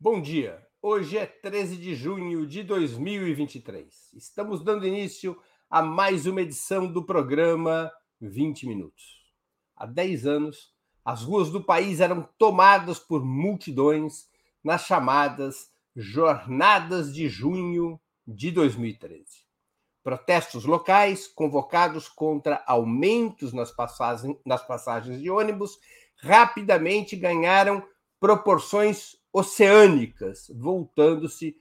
Bom dia. Hoje é 13 de junho de 2023. Estamos dando início a mais uma edição do programa 20 Minutos. Há 10 anos, as ruas do país eram tomadas por multidões nas chamadas Jornadas de Junho de 2013. Protestos locais convocados contra aumentos nas passagens, nas passagens de ônibus rapidamente ganharam proporções oceânicas, voltando-se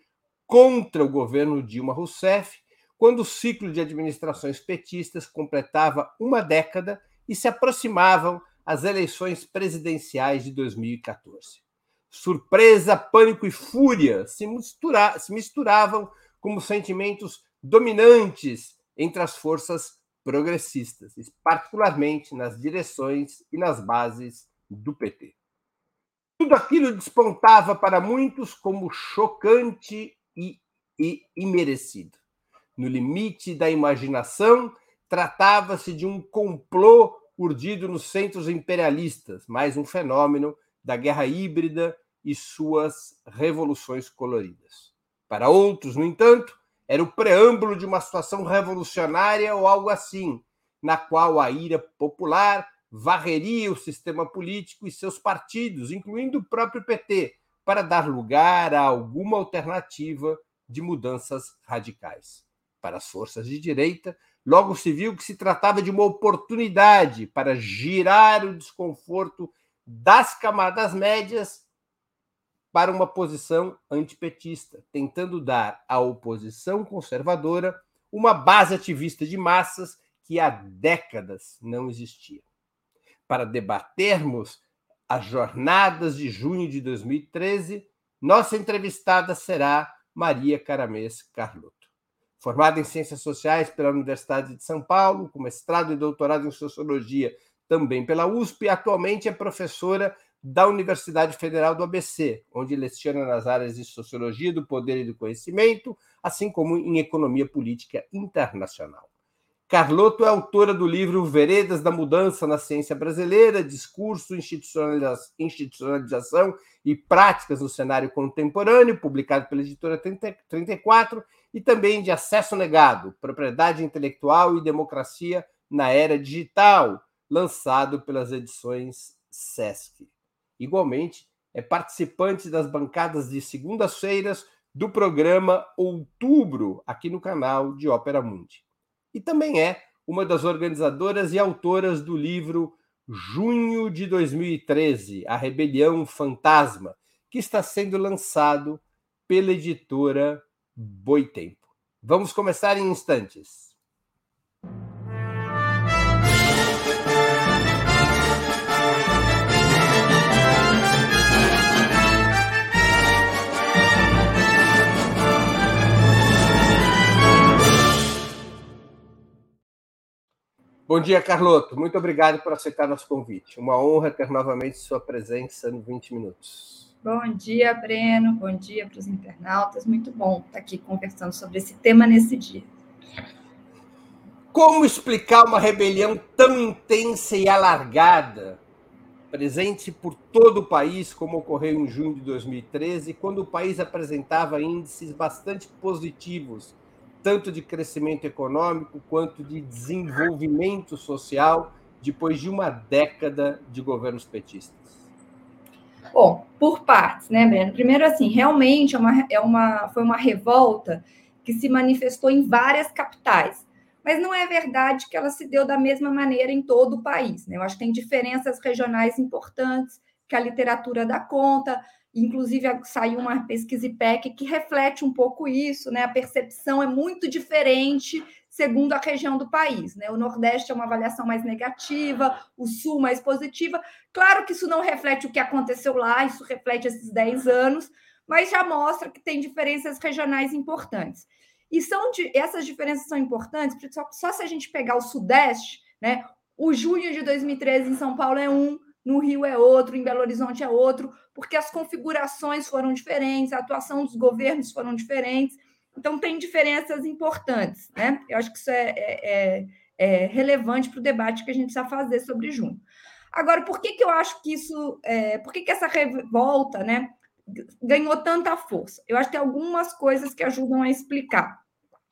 contra o governo Dilma Rousseff, quando o ciclo de administrações petistas completava uma década e se aproximavam as eleições presidenciais de 2014. Surpresa, pânico e fúria se, mistura se misturavam como sentimentos dominantes entre as forças progressistas, particularmente nas direções e nas bases do PT. Tudo aquilo despontava para muitos como chocante e, e imerecido. No limite da imaginação, tratava-se de um complô urdido nos centros imperialistas, mais um fenômeno da guerra híbrida e suas revoluções coloridas. Para outros, no entanto, era o preâmbulo de uma situação revolucionária ou algo assim, na qual a ira popular varreria o sistema político e seus partidos, incluindo o próprio PT, para dar lugar a alguma alternativa de mudanças radicais. Para as forças de direita, logo se viu que se tratava de uma oportunidade para girar o desconforto das camadas médias para uma posição antipetista, tentando dar à oposição conservadora uma base ativista de massas que há décadas não existia para debatermos as jornadas de junho de 2013, nossa entrevistada será Maria Caramês Carlotto. Formada em Ciências Sociais pela Universidade de São Paulo, com mestrado e doutorado em Sociologia também pela USP, atualmente é professora da Universidade Federal do ABC, onde leciona nas áreas de Sociologia do Poder e do Conhecimento, assim como em Economia Política Internacional. Carlotto é autora do livro Veredas da Mudança na Ciência Brasileira, Discurso, Institucionalização e Práticas no Cenário Contemporâneo, publicado pela editora 34, e também de Acesso Negado, Propriedade Intelectual e Democracia na Era Digital, lançado pelas edições Sesc. Igualmente, é participante das bancadas de segundas-feiras do programa Outubro, aqui no canal de Ópera Mundi e também é uma das organizadoras e autoras do livro Junho de 2013, A Rebelião Fantasma, que está sendo lançado pela editora Boitempo. Vamos começar em instantes. Bom dia, Carloto. Muito obrigado por aceitar nosso convite. Uma honra ter novamente sua presença no 20 Minutos. Bom dia, Breno. Bom dia para os internautas. Muito bom estar aqui conversando sobre esse tema nesse dia. Como explicar uma rebelião tão intensa e alargada, presente por todo o país, como ocorreu em junho de 2013, quando o país apresentava índices bastante positivos tanto de crescimento econômico quanto de desenvolvimento social depois de uma década de governos petistas? Bom, por partes, né, Breno? Primeiro, assim, realmente é uma, é uma, foi uma revolta que se manifestou em várias capitais. Mas não é verdade que ela se deu da mesma maneira em todo o país. Né? Eu acho que tem diferenças regionais importantes que a literatura dá conta. Inclusive, saiu uma pesquisa IPEC que reflete um pouco isso, né? A percepção é muito diferente segundo a região do país. Né? O Nordeste é uma avaliação mais negativa, o Sul mais positiva. Claro que isso não reflete o que aconteceu lá, isso reflete esses 10 anos, mas já mostra que tem diferenças regionais importantes. E são de, essas diferenças são importantes, só, só se a gente pegar o Sudeste, né? O junho de 2013 em São Paulo é um, no Rio é outro, em Belo Horizonte é outro, porque as configurações foram diferentes, a atuação dos governos foram diferentes, então tem diferenças importantes, né? Eu acho que isso é, é, é, é relevante para o debate que a gente precisa fazer sobre junho. Agora, por que, que eu acho que isso, é, por que, que essa revolta, né? ganhou tanta força? Eu acho que tem algumas coisas que ajudam a explicar.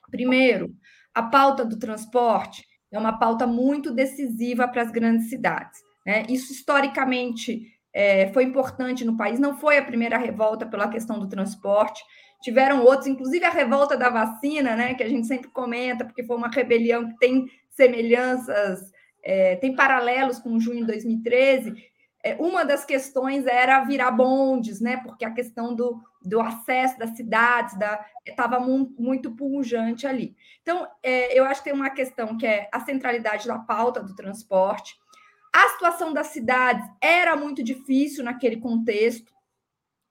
Primeiro, a pauta do transporte é uma pauta muito decisiva para as grandes cidades. Né? Isso, historicamente, é, foi importante no país, não foi a primeira revolta pela questão do transporte, tiveram outros, inclusive a revolta da vacina, né, que a gente sempre comenta, porque foi uma rebelião que tem semelhanças, é, tem paralelos com junho de 2013. É, uma das questões era virar bondes, né, porque a questão do, do acesso das cidades estava mu muito pungente ali. Então, eu acho que tem uma questão que é a centralidade da pauta do transporte, a situação das cidades era muito difícil naquele contexto,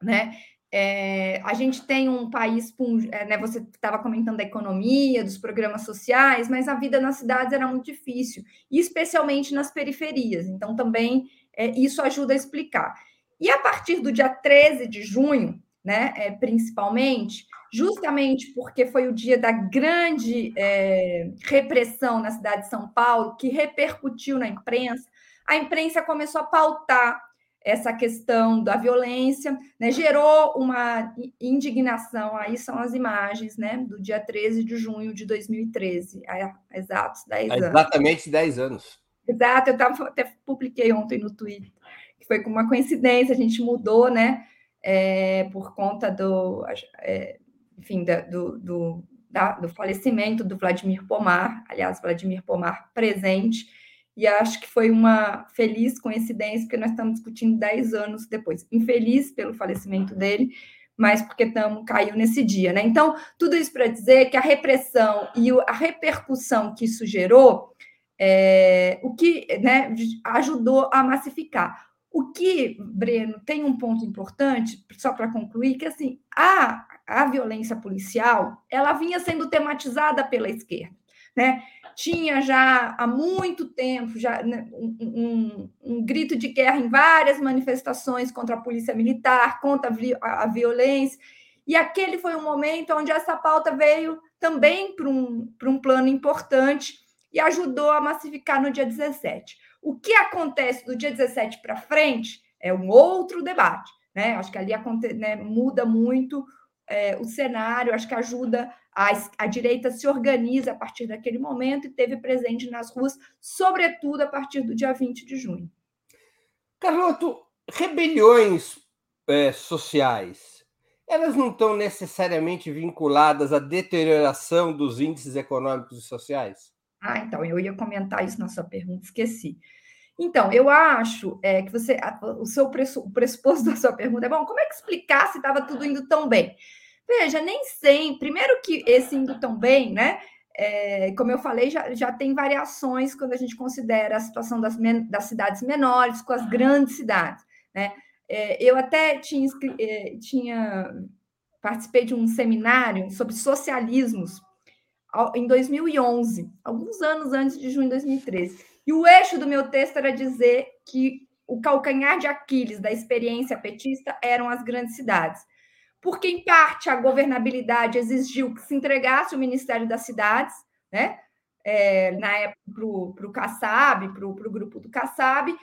né? É, a gente tem um país, é, né, você estava comentando da economia, dos programas sociais, mas a vida nas cidades era muito difícil, especialmente nas periferias. Então, também é, isso ajuda a explicar. E a partir do dia 13 de junho, né, é, principalmente, justamente porque foi o dia da grande é, repressão na cidade de São Paulo, que repercutiu na imprensa, a imprensa começou a pautar essa questão da violência, né, gerou uma indignação, aí são as imagens, né, do dia 13 de junho de 2013, há exatos 10 anos. Exatamente 10 anos. Exato, eu tava, até publiquei ontem no Twitter, que foi com uma coincidência, a gente mudou, né, é, por conta do, é, enfim, da, do, do, da, do falecimento do Vladimir Pomar, aliás, Vladimir Pomar presente, e acho que foi uma feliz coincidência, porque nós estamos discutindo 10 anos depois. Infeliz pelo falecimento dele, mas porque estamos caiu nesse dia, né? Então, tudo isso para dizer que a repressão e a repercussão que isso gerou, é, o que né, ajudou a massificar. O que, Breno, tem um ponto importante, só para concluir, que assim, a, a violência policial ela vinha sendo tematizada pela esquerda. Né? Tinha já há muito tempo já né, um, um, um, grito de guerra em várias manifestações contra a polícia militar, contra a, a violência, e aquele foi um momento onde essa pauta veio também para um, um plano importante e ajudou a massificar no dia 17. O que acontece do dia 17 para frente é um outro debate. Né? Acho que ali né, muda muito é, o cenário, acho que ajuda a, a direita se organiza a partir daquele momento e teve presente nas ruas, sobretudo a partir do dia 20 de junho. Carloto, rebeliões é, sociais, elas não estão necessariamente vinculadas à deterioração dos índices econômicos e sociais? Ah, então, eu ia comentar isso na sua pergunta, esqueci. Então, eu acho é, que você, o seu o pressuposto da sua pergunta é bom, como é que explicar se estava tudo indo tão bem? Veja, nem sempre. Primeiro que esse indo tão bem, né? É, como eu falei, já, já tem variações quando a gente considera a situação das, das cidades menores com as grandes cidades. Né? É, eu até tinha, é, tinha participei de um seminário sobre socialismos em 2011, alguns anos antes de junho de 2013. E o eixo do meu texto era dizer que o calcanhar de Aquiles da experiência petista eram as grandes cidades porque, em parte, a governabilidade exigiu que se entregasse o Ministério das Cidades, né? É, na época, para o Kassab, para o grupo do Kassab,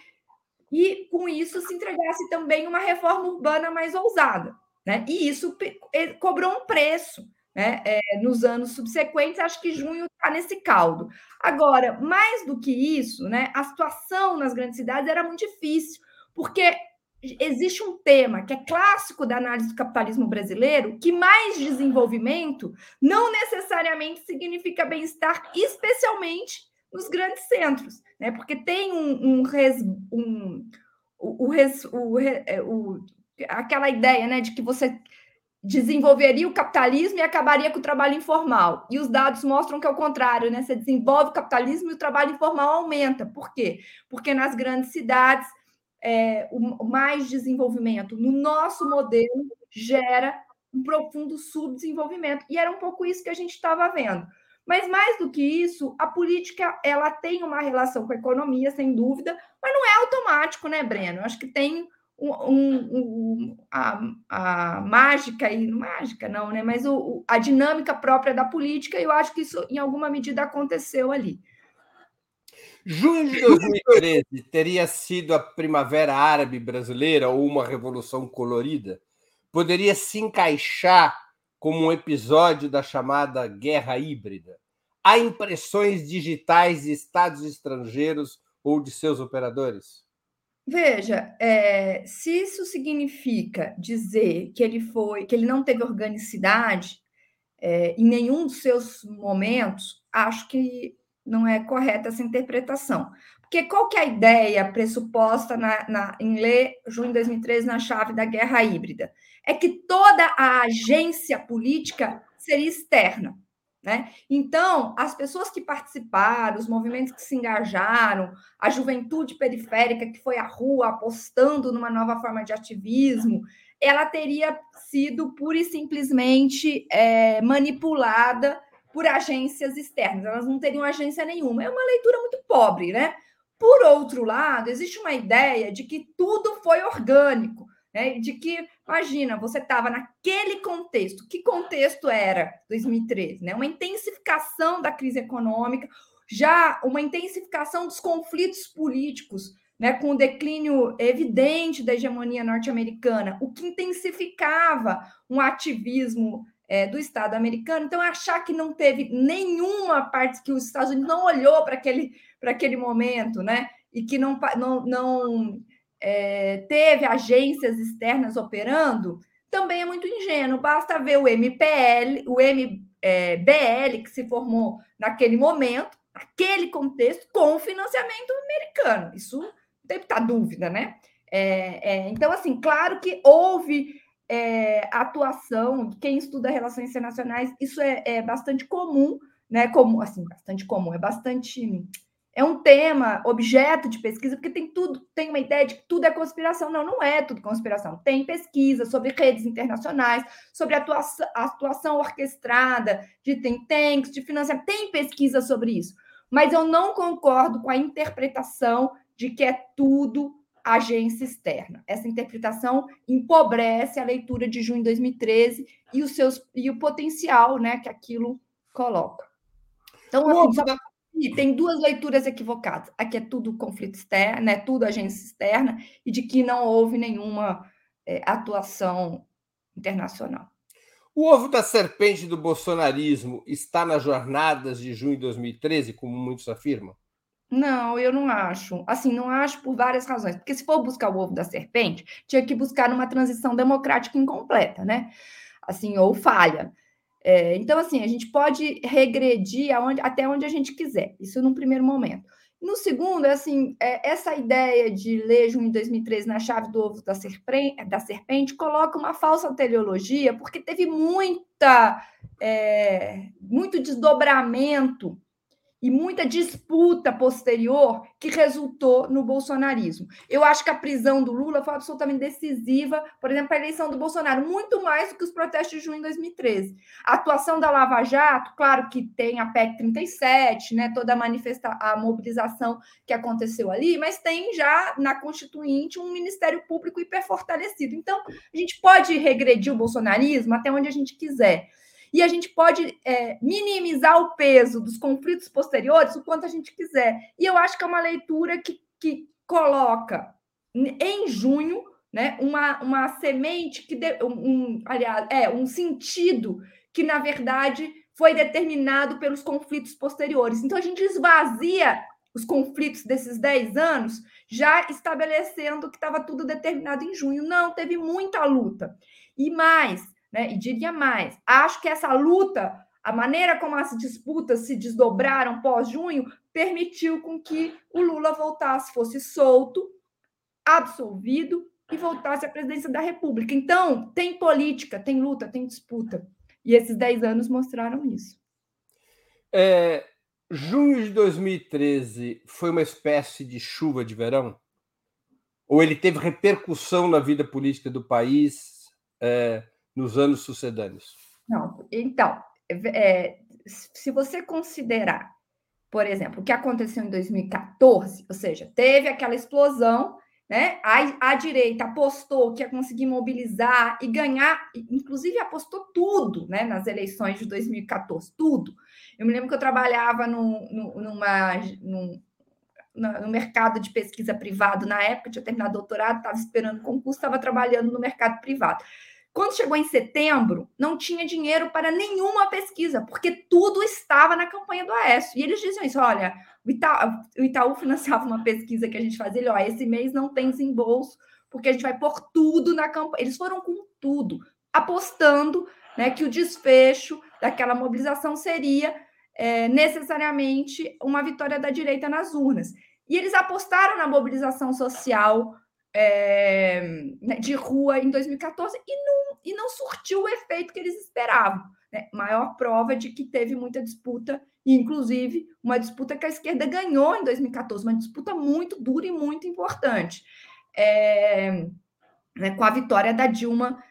e com isso se entregasse também uma reforma urbana mais ousada. Né? E isso cobrou um preço né? É, nos anos subsequentes, acho que junho está nesse caldo. Agora, mais do que isso, né, a situação nas grandes cidades era muito difícil, porque existe um tema que é clássico da análise do capitalismo brasileiro, que mais desenvolvimento não necessariamente significa bem-estar, especialmente nos grandes centros, né? Porque tem um, um, res, um o, o, res, o, é, o, aquela ideia, né, de que você desenvolveria o capitalismo e acabaria com o trabalho informal. E os dados mostram que é o contrário, né? Você desenvolve o capitalismo e o trabalho informal aumenta. Por quê? Porque nas grandes cidades é, o mais desenvolvimento no nosso modelo gera um profundo subdesenvolvimento. E era um pouco isso que a gente estava vendo. Mas mais do que isso, a política ela tem uma relação com a economia, sem dúvida, mas não é automático, né, Breno? Eu acho que tem um, um, a, a mágica e mágica não, né? Mas o, a dinâmica própria da política, eu acho que isso em alguma medida aconteceu ali. Junho de 2013 teria sido a primavera árabe brasileira ou uma revolução colorida? poderia se encaixar como um episódio da chamada guerra híbrida? Há impressões digitais de estados estrangeiros ou de seus operadores? Veja, é, se isso significa dizer que ele foi, que ele não teve organicidade é, em nenhum dos seus momentos, acho que não é correta essa interpretação. Porque qual que é a ideia pressuposta na, na, em Lê, junho de 2013, na chave da guerra híbrida? É que toda a agência política seria externa. Né? Então, as pessoas que participaram, os movimentos que se engajaram, a juventude periférica que foi à rua apostando numa nova forma de ativismo, ela teria sido pura e simplesmente é, manipulada por agências externas. Elas não teriam agência nenhuma. É uma leitura muito pobre, né? Por outro lado, existe uma ideia de que tudo foi orgânico né? De que, imagina, você estava naquele contexto. Que contexto era 2013? Né? Uma intensificação da crise econômica, já uma intensificação dos conflitos políticos, né? com o declínio evidente da hegemonia norte-americana, o que intensificava um ativismo é, do Estado americano. Então, achar que não teve nenhuma parte que os Estados Unidos não olhou para aquele, aquele momento, né? E que não, não, não é, teve agências externas operando, também é muito ingênuo. Basta ver o MPL, o MBL é, que se formou naquele momento, naquele contexto, com financiamento americano. Isso não tem muita dúvida, né? É, é, então, assim, claro que houve é, atuação, quem estuda relações internacionais, isso é, é bastante comum, né? Como, assim, bastante comum, é bastante é um tema, objeto de pesquisa, porque tem tudo, tem uma ideia de que tudo é conspiração. Não, não é tudo conspiração. Tem pesquisa sobre redes internacionais, sobre atuação, atuação orquestrada de think tanks, de financiamento. Tem pesquisa sobre isso. Mas eu não concordo com a interpretação de que é tudo agência externa. Essa interpretação empobrece a leitura de junho de 2013 e, os seus, e o potencial né, que aquilo coloca. Então, assim, só e tem duas leituras equivocadas. Aqui é tudo conflito externo, é tudo agência externa, e de que não houve nenhuma é, atuação internacional. O ovo da serpente do bolsonarismo está nas jornadas de junho de 2013, como muitos afirmam? Não, eu não acho. Assim, não acho por várias razões. Porque se for buscar o ovo da serpente, tinha que buscar numa transição democrática incompleta, né? Assim, ou falha. É, então, assim, a gente pode regredir aonde, até onde a gente quiser, isso num primeiro momento. No segundo, é assim, é, essa ideia de ler junho de 2013 na chave do ovo da serpente, da serpente coloca uma falsa teleologia, porque teve muita, é, muito desdobramento e muita disputa posterior que resultou no bolsonarismo. Eu acho que a prisão do Lula foi absolutamente decisiva, por exemplo, a eleição do Bolsonaro, muito mais do que os protestos de junho de 2013. A atuação da Lava Jato, claro que tem a PEC 37, né, toda a manifesta a mobilização que aconteceu ali, mas tem já na Constituinte um Ministério Público hiperfortalecido. Então, a gente pode regredir o bolsonarismo até onde a gente quiser e a gente pode é, minimizar o peso dos conflitos posteriores o quanto a gente quiser. E eu acho que é uma leitura que, que coloca em junho né, uma, uma semente que de, um, aliás, é um sentido que, na verdade, foi determinado pelos conflitos posteriores. Então, a gente esvazia os conflitos desses 10 anos, já estabelecendo que estava tudo determinado em junho. Não, teve muita luta. E mais, né? E diria mais: acho que essa luta, a maneira como as disputas se desdobraram pós-junho, permitiu com que o Lula voltasse, fosse solto, absolvido e voltasse à presidência da República. Então, tem política, tem luta, tem disputa. E esses 10 anos mostraram isso. É, junho de 2013 foi uma espécie de chuva de verão? Ou ele teve repercussão na vida política do país? É, nos anos sucedâneos? Não, então, é, se você considerar, por exemplo, o que aconteceu em 2014, ou seja, teve aquela explosão, né? A, a direita apostou que ia conseguir mobilizar e ganhar, inclusive apostou tudo, né? Nas eleições de 2014, tudo. Eu me lembro que eu trabalhava no, no, numa, num, no mercado de pesquisa privado na época, tinha terminado doutorado, estava esperando concurso, estava trabalhando no mercado privado Quando chegou em setembro, não tinha dinheiro para nenhuma pesquisa, porque tudo estava na campanha do Aécio. E eles diziam isso: olha, o Itaú, o Itaú financiava uma pesquisa que a gente fazia, ele, ó, esse mês não tem desembolso, porque a gente vai pôr tudo na campanha. Eles foram com tudo, apostando né, que o desfecho daquela mobilização seria é, necessariamente uma vitória da direita nas urnas. E eles apostaram na mobilização social é, de rua em 2014 e não, e não surtiu o efeito que eles esperavam. Né? Maior prova de que teve muita disputa, inclusive uma disputa que a esquerda ganhou em 2014, uma disputa muito dura e muito importante, é, né, com a vitória da Dilma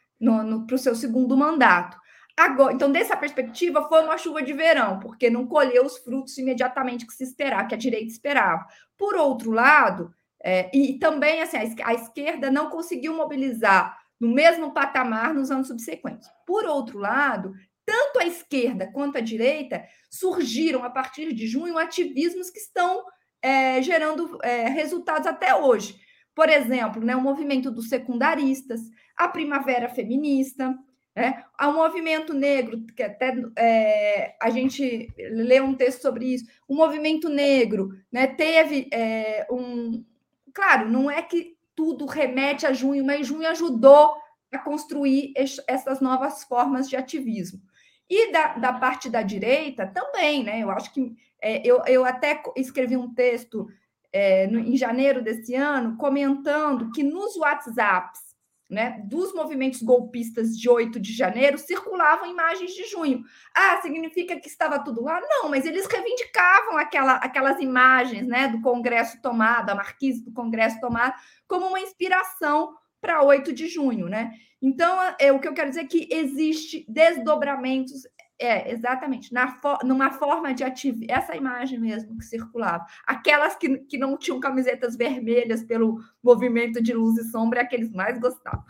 para o seu segundo mandato. Agora, então, dessa perspectiva, foi uma chuva de verão, porque não colheu os frutos imediatamente que se esperava, que a direita esperava. Por outro lado, é, e também assim, a, esquerda não conseguiu mobilizar no mesmo patamar nos anos subsequentes. Por outro lado, tanto a esquerda quanto a direita surgiram a partir de junho ativismos que estão é, gerando é, resultados até hoje. Por exemplo, né, o movimento dos secundaristas, a primavera feminista, né, o movimento negro, que até é, a gente lê um texto sobre isso, o movimento negro né, teve é, um, Claro, não é que tudo remete a junho, mas junho ajudou a construir essas novas formas de ativismo. E da, da parte da direita também, né? Eu acho que é, eu, eu até escrevi um texto é, no, em janeiro desse ano comentando que nos WhatsApps né, dos movimentos golpistas de 8 de janeiro circulavam imagens de junho. Ah, significa que estava tudo lá? Não, mas eles reivindicavam aquela, aquelas imagens né, do Congresso tomado, a marquise do Congresso tomado, como uma inspiração para 8 de junho. Né? Então, é, o que eu quero dizer é que existe desdobramentos é, exatamente. Na fo numa forma de ativar. Essa imagem mesmo que circulava. Aquelas que, que não tinham camisetas vermelhas pelo movimento de luz e sombra, é aqueles mais gostavam.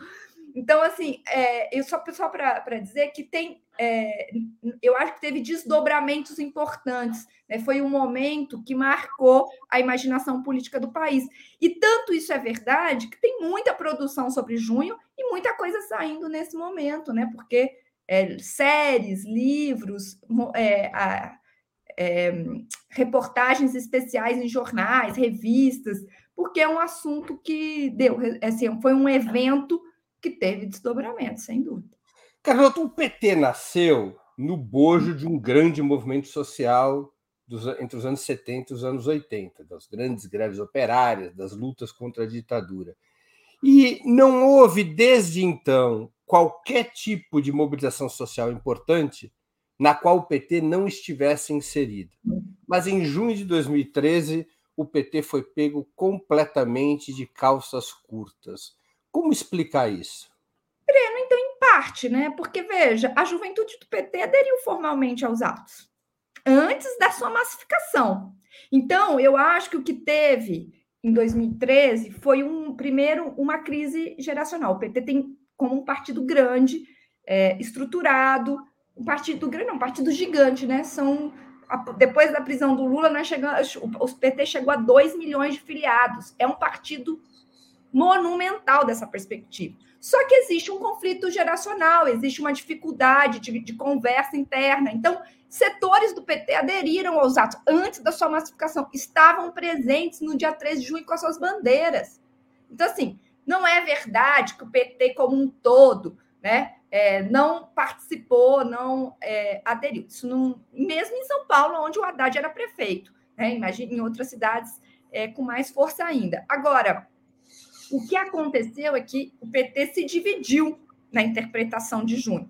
Então, assim, é, eu só, só para dizer que tem. É, eu acho que teve desdobramentos importantes. Né? Foi um momento que marcou a imaginação política do país. E tanto isso é verdade que tem muita produção sobre junho e muita coisa saindo nesse momento, né? Porque é, séries, livros, é, a, é, reportagens especiais em jornais, revistas, porque é um assunto que deu, assim, foi um evento que teve desdobramento, sem dúvida. Carlota, o PT nasceu no bojo de um grande movimento social dos, entre os anos 70 e os anos 80, das grandes greves operárias, das lutas contra a ditadura. E não houve, desde então, qualquer tipo de mobilização social importante na qual o PT não estivesse inserido. Mas em junho de 2013, o PT foi pego completamente de calças curtas. Como explicar isso? Breno, então, em parte, né? Porque, veja, a juventude do PT aderiu formalmente aos atos antes da sua massificação. Então, eu acho que o que teve em 2013 foi um primeiro uma crise geracional. O PT tem como um partido grande, é, estruturado, um partido grande, não, um partido gigante, né? São depois da prisão do Lula, chegamos, o PT chegou a 2 milhões de filiados. É um partido monumental dessa perspectiva. Só que existe um conflito geracional, existe uma dificuldade de, de, conversa interna. Então, setores do PT aderiram aos atos antes da sua massificação, estavam presentes no dia 13 de junho com as suas bandeiras. Então, assim, não é verdade que o PT como um todo né, é, não participou, não é, aderiu. Isso não, mesmo em São Paulo, onde o Haddad era prefeito. Né, imagina em outras cidades é, com mais força ainda. Agora, o que aconteceu é que o PT se dividiu na interpretação de junho.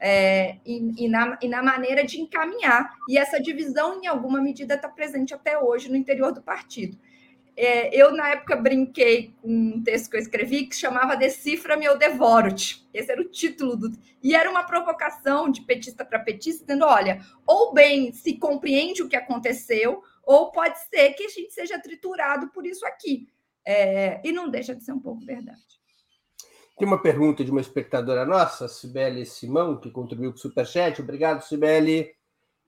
É, e, e, na, e, na, maneira de encaminhar. E essa divisão, em alguma medida, está presente até hoje no interior do partido. É, eu, na época, brinquei com um texto que eu escrevi que chamava Decifra-me ou Devoro-te. Esse era o título do. E era uma provocação de petista para petista, dizendo: olha, ou bem se compreende o que aconteceu, ou pode ser que a gente seja triturado por isso aqui. É, e não deixa de ser um pouco verdade. Tem uma pergunta de uma espectadora nossa, Sibeli Simão, que contribuiu com o Superchat. Obrigado, Sibeli.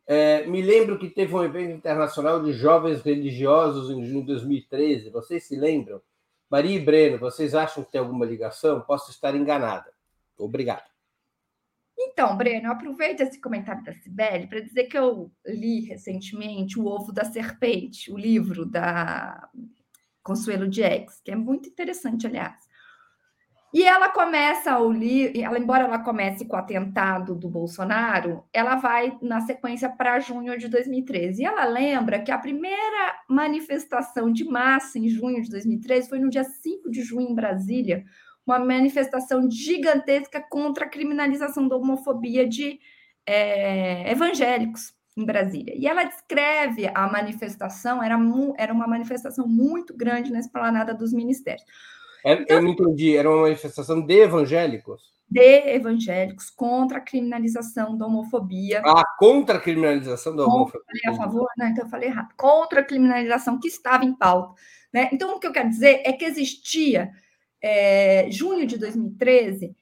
É, me lembro que teve um evento internacional de jovens religiosos em junho de 2013. Vocês se lembram? Maria e Breno, vocês acham que tem alguma ligação? Posso estar enganada. Obrigado. Então, Breno, eu aproveito esse comentário da Cibele para dizer que eu li recentemente O Ovo da Serpente, o livro da Consuelo Diegues, que é muito interessante, aliás. E ela começa o livro, ela, embora ela comece com o atentado do Bolsonaro, ela vai na sequência para junho de 2013. E ela lembra que a primeira manifestação de massa em junho de 2013 foi no dia 5 de junho em Brasília, uma manifestação gigantesca contra a criminalização da homofobia de é, evangélicos em Brasília. E ela descreve a manifestação, era, era uma manifestação muito grande na esplanada dos ministérios. É, então, eu não entendi, era uma manifestação de evangélicos? De evangélicos contra a criminalização da homofobia. Ah, contra a criminalização da homofobia. Falei a favor? Não, então eu falei errado. Contra a criminalização que estava em pauta. Né? Então, o que eu quero dizer é que existia, é, junho de 2013,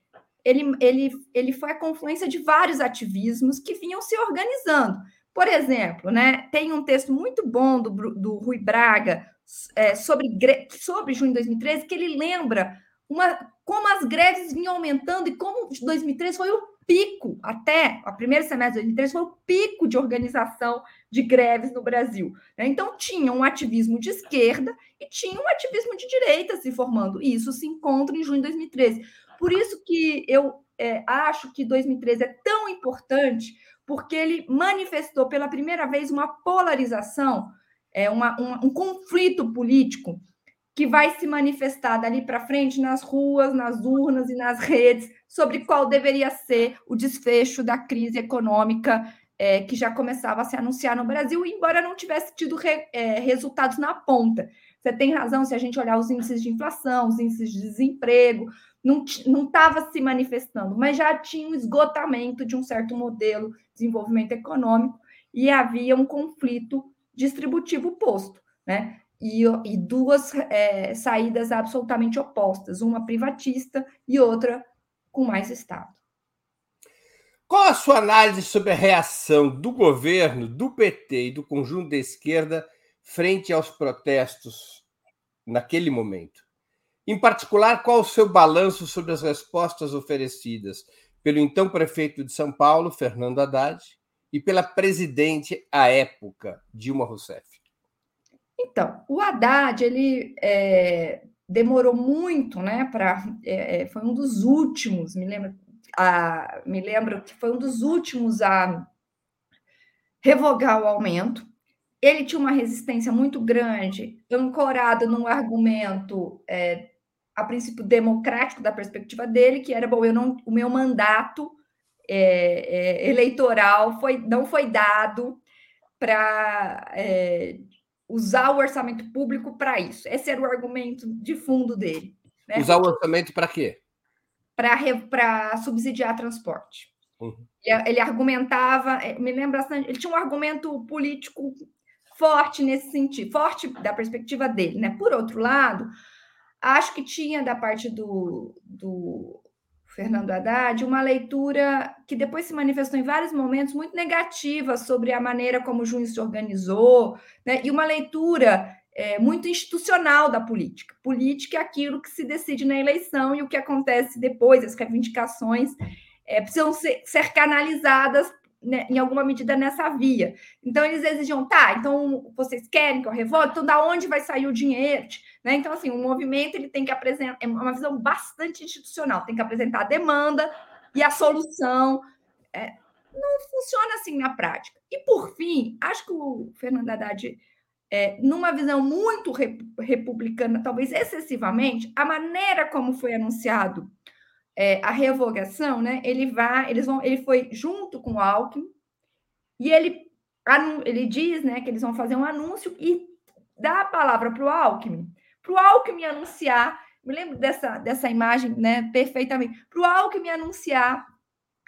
ele, ele, ele foi a confluência de vários ativismos que vinham se organizando. Por exemplo, né, tem um texto muito bom do, do Rui Braga é, sobre, sobre junho de 2013 que ele lembra uma, como as greves vinham aumentando e como 2013 foi o pico, até o primeiro semestre de 2013 foi o pico de organização de greves no Brasil. Né? Então, tinha um ativismo de esquerda e tinha um ativismo de direita se formando. E isso se encontra em junho de 2013. Por isso que eu é, acho que 2013 é tão importante, porque ele manifestou pela primeira vez uma polarização, é, uma, um conflito político que vai se manifestar dali para frente nas ruas, nas urnas e nas redes sobre qual deveria ser o desfecho da crise econômica é, que já começava a se anunciar no Brasil, embora não tivesse tido re, é, resultados na ponta. Você tem razão se a gente olhar os índices de inflação, os índices de desemprego, não estava se manifestando, mas já tinha um esgotamento de um certo modelo de desenvolvimento econômico e havia um conflito distributivo posto, né? E, e duas é, saídas absolutamente opostas, uma privatista e outra com mais Estado. Qual a sua análise sobre a reação do governo, do PT e do conjunto da esquerda frente aos protestos naquele momento? Em particular, qual o seu balanço sobre as respostas oferecidas pelo então prefeito de São Paulo, Fernando Haddad, e pela presidente à época, Dilma Rousseff? Então, o Haddad ele é, demorou muito, né? Para é, é, foi um dos últimos, me lembro, a, me lembro que foi um dos últimos a revogar o aumento. Ele tinha uma resistência muito grande, ancorado num argumento é, a princípio democrático da perspectiva dele, que era bom, eu não, o meu mandato é, é, eleitoral foi, não foi dado para é, usar o orçamento público para isso. Esse era o argumento de fundo dele. Né? Usar o orçamento para quê? Para subsidiar transporte. Uhum. Ele, ele, argumentava, é, me lembra bastante, ele tinha um argumento político forte nesse sentido, forte da perspectiva dele. Né? Por outro lado, Acho que tinha da parte do, do Fernando Haddad uma leitura que depois se manifestou em vários momentos muito negativa sobre a maneira como o juiz se organizou, né? e uma leitura é, muito institucional da política. Política é aquilo que se decide na eleição e o que acontece depois, as reivindicações é, precisam ser, ser canalizadas né, em alguma medida nessa via. Então eles exigiam, tá, então vocês querem que eu revolte? Então da onde vai sair o dinheiro? Né? Então assim, o movimento ele tem que apresentar é uma visão bastante institucional, tem que apresentar a demanda e a solução. É, não funciona assim na prática. E por fim, acho que o Fernando Haddad é, numa visão muito republicana, talvez excessivamente, a maneira como foi anunciado é, a revogação, né? Ele vai, eles vão, ele foi junto com o Alckmin e ele ele diz, né, que eles vão fazer um anúncio e dá a palavra para o Alckmin, para o Alckmin anunciar. Me lembro dessa dessa imagem, né, perfeitamente. Para o Alckmin anunciar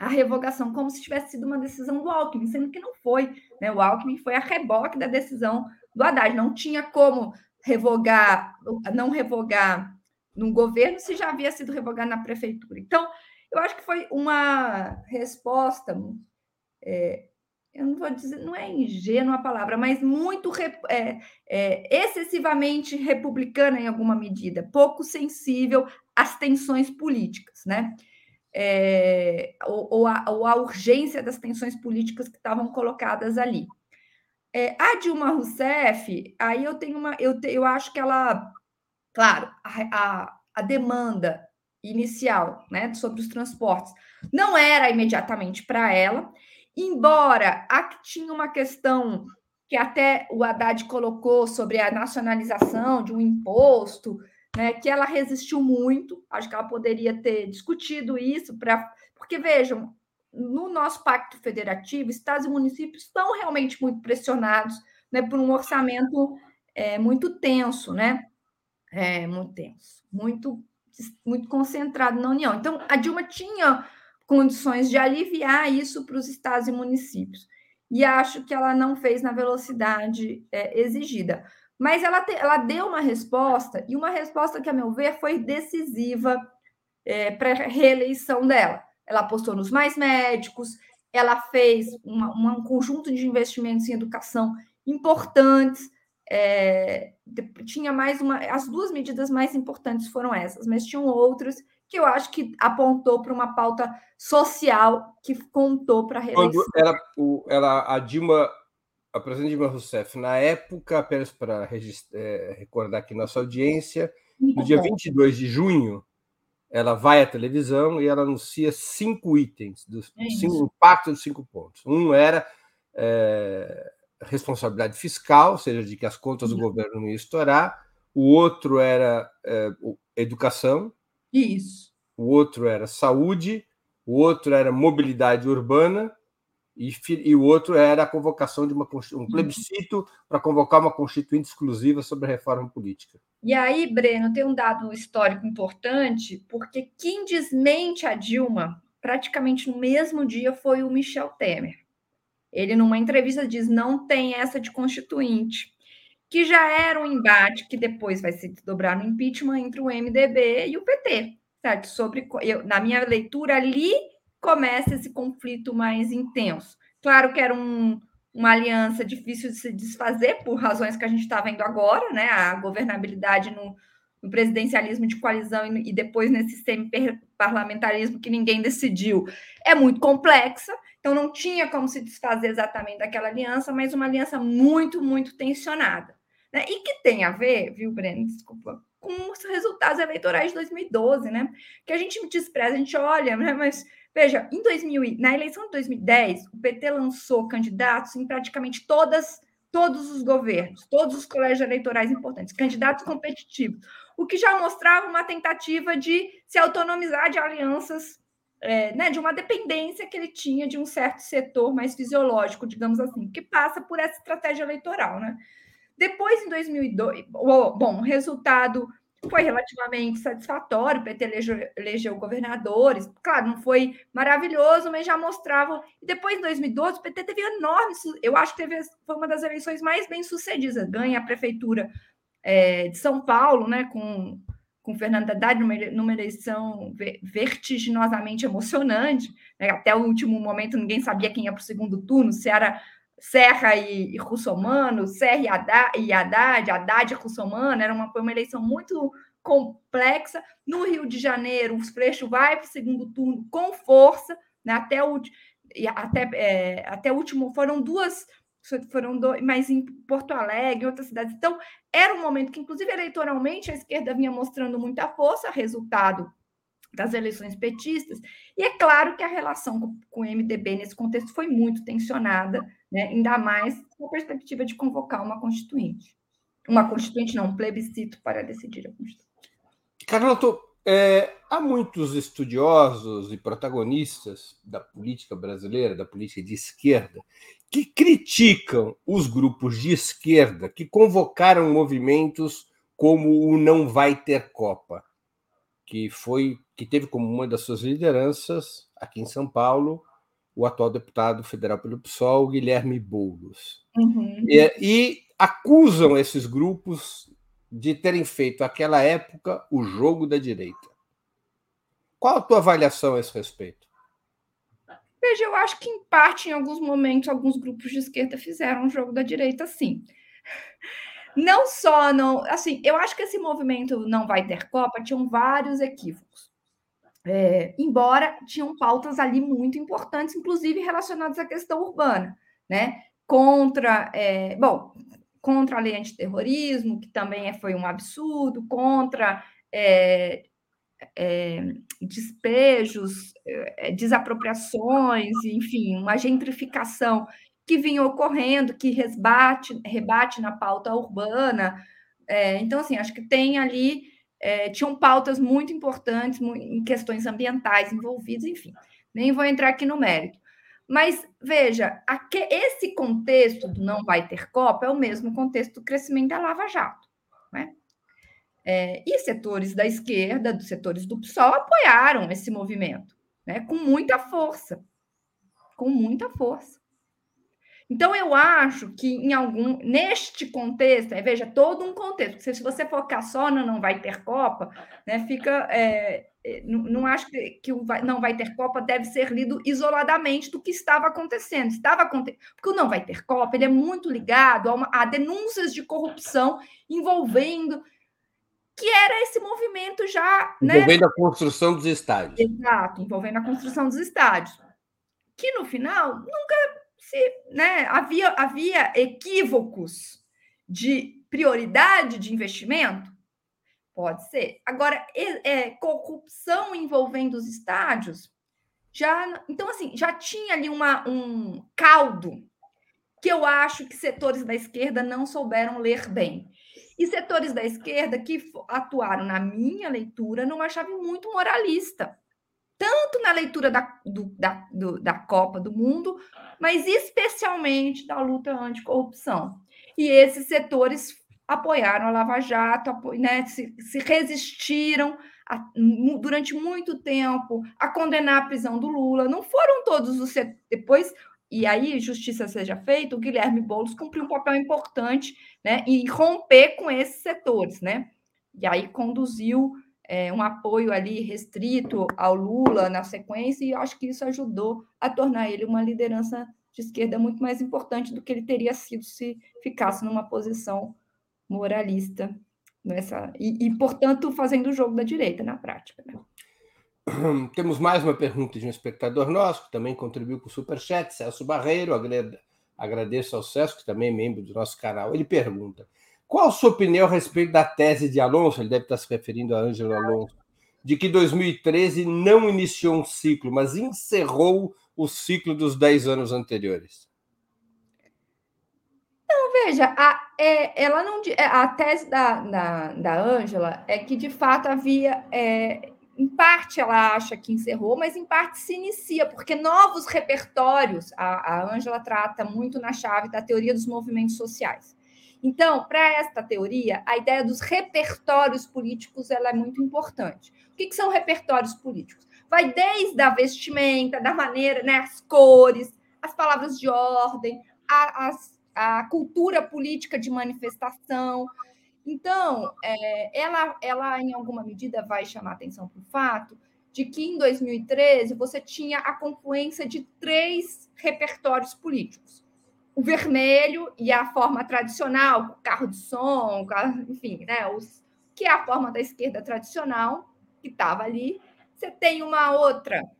a revogação como se tivesse sido uma decisão do Alckmin, sendo que não foi, né? O Alckmin foi a reboque da decisão do Haddad, não tinha como revogar, não revogar no governo se já havia sido revogado na prefeitura. Então, eu acho que foi uma resposta, é, eu não vou dizer, não é ingênua a palavra, mas muito é, é, excessivamente republicana em alguma medida, pouco sensível às tensões políticas, né? é, ou, ou, a, ou, a, urgência das tensões políticas que estavam colocadas ali. É, a Dilma Rousseff, aí eu tenho uma, eu, te, eu acho que ela, claro, a, a, a demanda inicial, né, sobre os transportes, não era imediatamente para ela, embora aqui tinha uma questão que até o Haddad colocou sobre a nacionalização de um imposto, né, que ela resistiu muito. Acho que ela poderia ter discutido isso para, porque vejam, no nosso pacto federativo, estados e municípios estão realmente muito pressionados, né, por um orçamento é, muito tenso, né, é, muito tenso, muito muito concentrado na União. Então, a Dilma tinha condições de aliviar isso para os estados e municípios. E acho que ela não fez na velocidade é, exigida. Mas ela, te, ela deu uma resposta, e uma resposta que, a meu ver, foi decisiva é, para a reeleição dela. Ela apostou nos mais médicos, ela fez uma, um conjunto de investimentos em educação importantes. É, tinha mais uma. As duas medidas mais importantes foram essas, mas tinham outras que eu acho que apontou para uma pauta social que contou para a reeleição. Quando era, o, era a Dilma a presidente Dilma Rousseff, na época, apenas para é, recordar aqui nossa audiência, no dia 22 de junho, ela vai à televisão e ela anuncia cinco itens, do é cinco, impacto dos cinco pontos. Um era é, responsabilidade fiscal, ou seja, de que as contas do governo não iam estourar. O outro era é, educação. Isso. O outro era saúde. O outro era mobilidade urbana e, e, o outro era a convocação de uma, um uhum. plebiscito para convocar uma constituinte exclusiva sobre a reforma política. E aí, Breno, tem um dado histórico importante, porque quem desmente a Dilma praticamente no mesmo dia foi o Michel Temer. Ele, numa entrevista, diz: não tem essa de constituinte, que já era um embate que depois vai se desdobrar no impeachment entre o MDB e o PT. Certo? Sobre, eu, na minha leitura, ali começa esse conflito mais intenso. Claro que era um, uma aliança difícil de se desfazer, por razões que a gente está vendo agora, né? A governabilidade no, no presidencialismo de coalizão e, e depois nesse semi-parlamentarismo que ninguém decidiu é muito complexa. Então, não tinha como se desfazer exatamente daquela aliança, mas uma aliança muito, muito tensionada. Né? E que tem a ver, viu, Breno? Desculpa, com os resultados eleitorais de 2012, né? Que a gente despreza, a gente olha, né? Mas Veja, em 2000, na eleição de 2010, o PT lançou candidatos em praticamente todas, todos os governos, todos os colégios eleitorais importantes, candidatos competitivos, o que já mostrava uma tentativa de se autonomizar de alianças, é, né, de uma dependência que ele tinha de um certo setor mais fisiológico, digamos assim, que passa por essa estratégia eleitoral, né? Depois, em 2002, bom, o resultado foi relativamente satisfatório, o PT elegeu, elegeu, governadores, claro, não foi maravilhoso, mas já mostrava. E depois, em 2012, o PT teve enorme, eu acho que teve, foi uma das eleições mais bem sucedidas, ganha a prefeitura é, de São Paulo, né, com, com Fernando Haddad, numa, eleição vertiginosamente emocionante, né, até o último momento ninguém sabia quem ia para o segundo turno, se era Serra e, e Russomano, Serra e Haddad, e Haddad, Haddad e Russomano, era uma, foi uma eleição muito complexa. No Rio de Janeiro, o Freixo vai para o segundo turno com força, né, até, o, até, é, até o último, foram duas, foram dois, mas em Porto Alegre, em outras cidades. Então, era um momento que, inclusive, eleitoralmente, a esquerda vinha mostrando muita força, resultado das eleições petistas, e é claro que a relação com, o MDB nesse contexto foi muito tensionada, né? ainda mais com a perspectiva de convocar uma constituinte. Uma constituinte, não, um plebiscito para decidir a constituinte. Carlota, é, há muitos estudiosos e protagonistas da política brasileira, da política de esquerda, que criticam os grupos de esquerda que convocaram movimentos como o Não Vai Ter Copa, que foi que teve como uma das suas lideranças aqui em São Paulo o atual deputado federal pelo PSOL, Guilherme Boulos. Uhum. E, e acusam esses grupos de terem feito, naquela época, o jogo da direita. Qual a tua avaliação a esse respeito? Veja, eu acho que, em parte, em alguns momentos, alguns grupos de esquerda fizeram o jogo da direita, sim. Não só, não, assim, eu acho que esse movimento não vai ter Copa tinham vários equívocos. é, embora tinham pautas ali muito importantes, inclusive relacionadas à questão urbana, né? Contra, é, bom, contra a lei antiterrorismo, que também é, foi um absurdo, contra é, é, despejos, é, desapropriações, enfim, uma gentrificação que vinha ocorrendo, que rebate, rebate na pauta urbana. É, então, assim, acho que tem ali, tinham pautas muito importantes em questões ambientais envolvidas, enfim, nem vou entrar aqui no mérito. Mas, veja, aqui, esse contexto do não vai ter Copa é o mesmo contexto do crescimento da Lava Jato. Né? É, e setores da esquerda, dos setores do PSOL, apoiaram esse movimento, né? com muita força. Com muita força. Então, eu acho que em algum, neste contexto, é, veja, todo um contexto, porque se você focar só no não vai ter Copa, né, fica. É, é não, não, acho que, que o vai, não vai ter Copa deve ser lido isoladamente do que estava acontecendo. Estava acontecendo. Porque o não vai ter Copa ele é muito ligado a, uma, a denúncias de corrupção envolvendo que era esse movimento já. Né? Envolvendo né? a construção dos estádios. Exato, envolvendo a construção dos estádios. Que no final nunca se né, havia, havia equívocos de prioridade de investimento? Pode ser. Agora, é, é, corrupção envolvendo os estádios, já. Então, assim, já tinha ali uma, um caldo que eu acho que setores da esquerda não souberam ler bem. E setores da esquerda que atuaram, na minha leitura, numa chave muito moralista tanto na leitura da, do, da, do, da Copa do Mundo, mas especialmente da luta anticorrupção. E esses setores apoiaram a Lava Jato, né, se, se resistiram a, durante muito tempo a condenar a prisão do Lula. Não foram todos os depois e aí justiça seja feita, o Guilherme Boulos cumpriu um papel importante, né, em romper com esses setores, né? E aí conduziu é, um apoio ali restrito ao Lula na sequência, e acho que isso ajudou a tornar ele uma liderança de esquerda muito mais importante do que ele teria sido se ficasse numa posição moralista nessa e, e portanto fazendo o jogo da direita na prática. Né? Temos mais uma pergunta de um espectador nosso que também contribuiu com o superchat, Celso Barreiro. Agradeço ao Celso, que também é membro do nosso canal. Ele pergunta: qual a sua opinião a respeito da tese de Alonso? Ele deve estar se referindo a Ângelo Alonso, de que 2013 não iniciou um ciclo, mas encerrou o ciclo dos 10 anos anteriores. Não, veja, a, é, ela não, é, a tese da, da, da Ângela é que, de fato, havia. É, em parte ela acha que encerrou, mas em parte se inicia, porque novos repertórios, a Ângela trata muito na chave da teoria dos movimentos sociais. Então, para esta teoria, a ideia dos repertórios políticos ela é muito importante. O que, que são repertórios políticos? Vai desde a vestimenta, da maneira, né, as cores, as palavras de ordem, a, a, cultura política de manifestação. Então, é, ela, ela, em alguma medida, vai chamar atenção para o fato de que em 2013 você tinha a confluência de três repertórios políticos o vermelho e a forma tradicional, carro de som, enfim, né, os, que é a forma da esquerda tradicional, que estava ali. Você tem uma outra,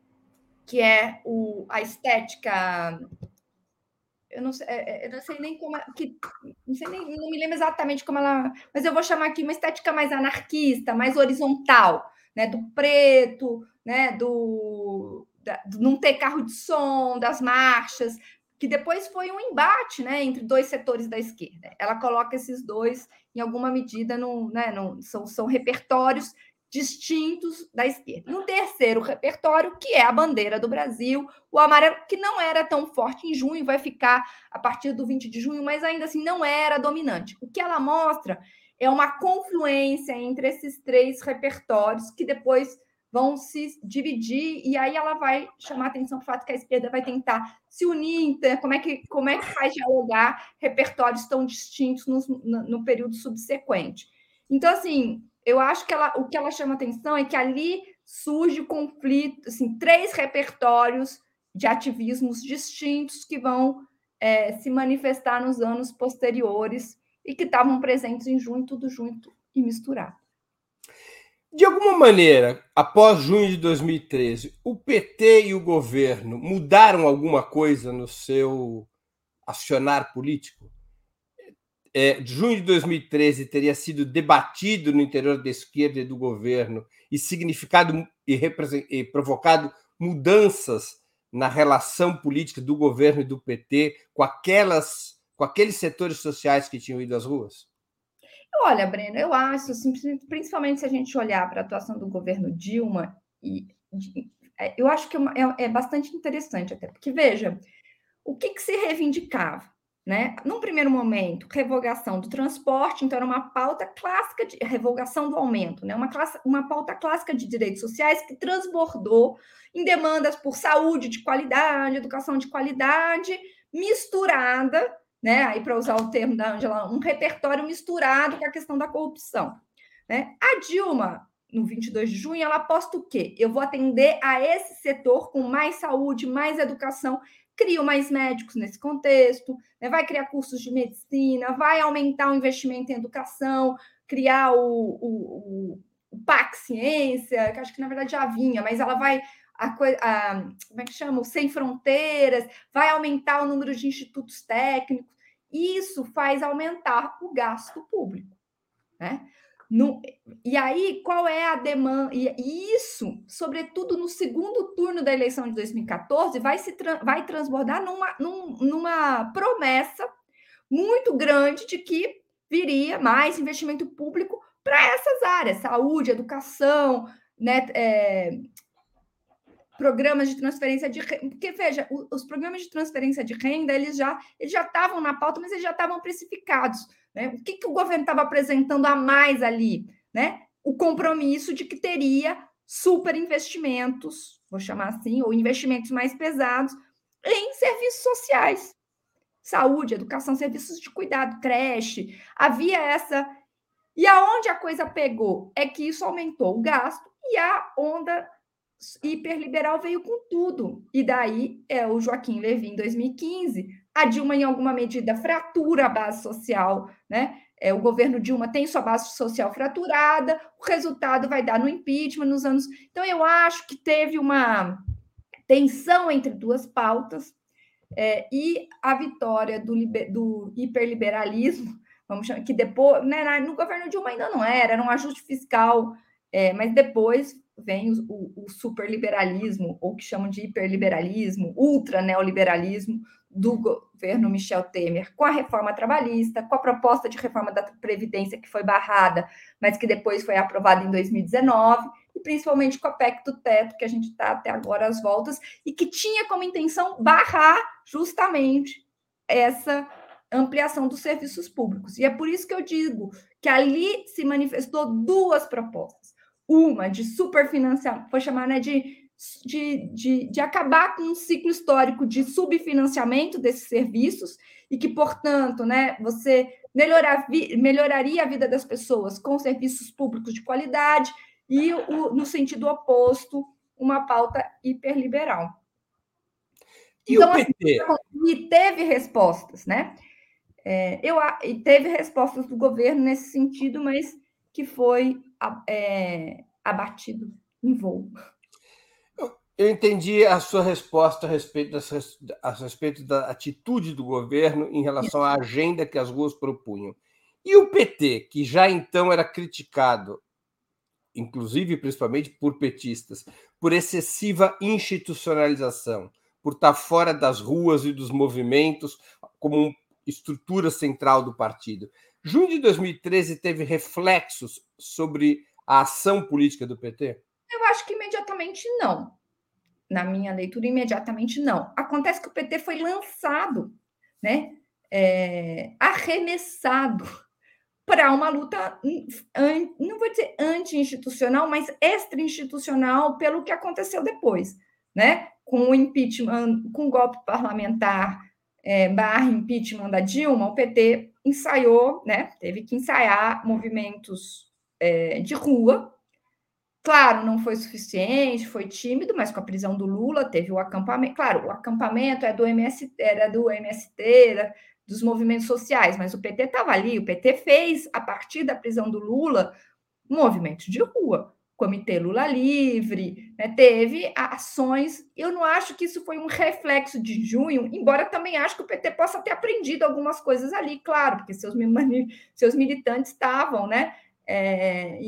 que é o, a estética. Eu não, sei, é, é, eu não sei nem como. Que, não, sei nem, não me lembro exatamente como ela. Mas eu vou chamar aqui uma estética mais anarquista, mais horizontal, né? Do preto, né? Do, da, do não ter carro de som, das marchas, que depois foi um embate né, entre dois setores da esquerda. Ela coloca esses dois, em alguma medida, no, né, no, são, são repertórios distintos da esquerda. E um terceiro repertório, que é a bandeira do Brasil, o amarelo, que não era tão forte em junho, vai ficar a partir do 20 de junho, mas ainda assim não era dominante. O que ela mostra é uma confluência entre esses três repertórios que depois vão se dividir e aí ela vai chamar atenção para o fato que a esquerda vai tentar se unir, como é que, como é que faz dialogar repertórios tão distintos no, no, no período subsequente. Então, assim, eu acho que ela, o que ela chama atenção é que ali surge o conflito, assim, três repertórios de ativismos distintos que vão é, se manifestar nos anos posteriores e que estavam presentes em junho, tudo junto e misturado. De alguma maneira, após junho de 2013, o PT e o governo mudaram alguma coisa no seu acionar político? É, junho de 2013 teria sido debatido no interior da esquerda e do governo e significado e, e provocado mudanças na relação política do governo e do PT com aquelas com aqueles setores sociais que tinham ido às ruas? Olha, Breno, eu acho, assim, principalmente se a gente olhar para a atuação do governo Dilma, e, é, eu acho que é, é, é, bastante interessante até, porque veja, o que, que se reivindicava? Né? Num primeiro momento, revogação do transporte, então era uma pauta clássica de revogação do aumento, né? uma, classe, uma pauta clássica de direitos sociais que transbordou em demandas por saúde de qualidade, educação de qualidade, misturada né? Aí, para usar o termo da Angela, um repertório misturado com a questão da corrupção. Né? A Dilma, no 22 de junho, ela aposta o quê? Eu vou atender a esse setor com mais saúde, mais educação, crio mais médicos nesse contexto, né? vai criar cursos de medicina, vai aumentar o investimento em educação, criar o, o, o, o PAC Ciência, que acho que na verdade já vinha, mas ela vai a, a, como é que chama? O Sem Fronteiras, vai aumentar o número de institutos técnicos. Isso faz aumentar o gasto público. Né? No, e aí, qual é a demanda? E isso, sobretudo no segundo turno da eleição de 2014, vai, se vai transbordar numa, num, numa promessa muito grande de que viria mais investimento público para essas áreas, saúde, educação, né, é, programas de transferência de renda, porque veja, os programas de transferência de renda, eles já eles já estavam na pauta, mas eles já estavam precificados, né? O que, que o governo estava apresentando a mais ali, né? O compromisso de que teria super investimentos, vou chamar assim, ou investimentos mais pesados em serviços sociais, saúde, educação, serviços de cuidado, creche. Havia essa e aonde a coisa pegou é que isso aumentou o gasto e a onda hiperliberal veio com tudo. E daí é o Joaquim Levy em 2015. A Dilma, em alguma medida, fratura a base social, né? É, o governo Dilma tem sua base social fraturada, o resultado vai dar no impeachment nos anos. Então, eu acho que teve uma tensão entre duas pautas é, e a vitória do, do hiperliberalismo, vamos chamar, que depois, né, no governo Dilma ainda não era, era um ajuste fiscal, é, mas depois vem o, o, o superliberalismo, ou que chamam de hiperliberalismo, ultra-neoliberalismo do governo Michel Temer, com a reforma trabalhista, com a proposta de reforma da Previdência que foi barrada, mas que depois foi aprovada em 2019, e principalmente com a PEC do teto, que a gente está até agora às voltas, e que tinha como intenção barrar justamente essa ampliação dos serviços públicos. E é por isso que eu digo que ali se manifestou duas propostas uma de superfinanciamento, vou chamar né, de, de, de, de acabar com um ciclo histórico de subfinanciamento desses serviços e que, portanto, né, você melhorar, melhoraria a vida das pessoas com serviços públicos de qualidade e, o, no sentido oposto, uma pauta hiperliberal. E então, o PT? Assim, e teve respostas, né? É, eu, e teve respostas do governo nesse sentido, mas que foi é, abatido em voo. Eu entendi a sua resposta a respeito, das, a respeito da atitude do governo em relação à agenda que as ruas propunham. E o PT, que já então era criticado, inclusive principalmente por petistas, por excessiva institucionalização, por estar fora das ruas e dos movimentos como estrutura central do partido. Junho de 2013 teve reflexos sobre a ação política do PT? Eu acho que imediatamente não. Na minha leitura, imediatamente não. Acontece que o PT foi lançado, né? É, arremessado para uma luta, não vou dizer anti-institucional, mas extra-institucional pelo que aconteceu depois, né? Com o impeachment, com o golpe parlamentar é, barra impeachment da Dilma, o PT ensaiou, né? Teve que ensaiar movimentos é, de rua. Claro, não foi suficiente, foi tímido, mas com a prisão do Lula teve o acampamento. Claro, o acampamento é do MST, era do MST, era dos movimentos sociais, mas o PT estava ali, o PT fez, a partir da prisão do Lula, um movimento de rua. Comitê Lula Livre, né, teve ações. Eu não acho que isso foi um reflexo de junho, embora também acho que o PT possa ter aprendido algumas coisas ali, claro, porque seus, seus militantes estavam, né? É,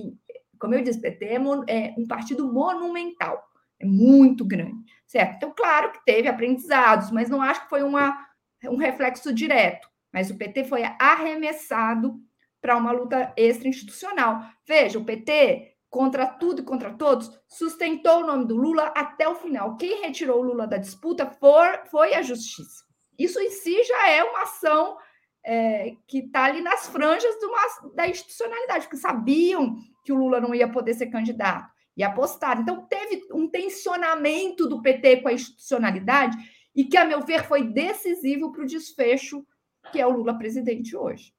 como eu disse, o PT é, é um partido monumental, é muito grande, certo? Então, claro que teve aprendizados, mas não acho que foi uma, um reflexo direto. Mas o PT foi arremessado para uma luta extra-institucional. Veja, o PT contra tudo e contra todos, sustentou o nome do Lula até o final. Quem retirou o Lula da disputa for, foi a justiça. Isso em si já é uma ação é, que está ali nas franjas uma, da institucionalidade, porque sabiam que o Lula não ia poder ser candidato e apostaram. Então, teve um tensionamento do PT com a institucionalidade e que, a meu ver, foi decisivo para o desfecho que é o Lula presidente hoje.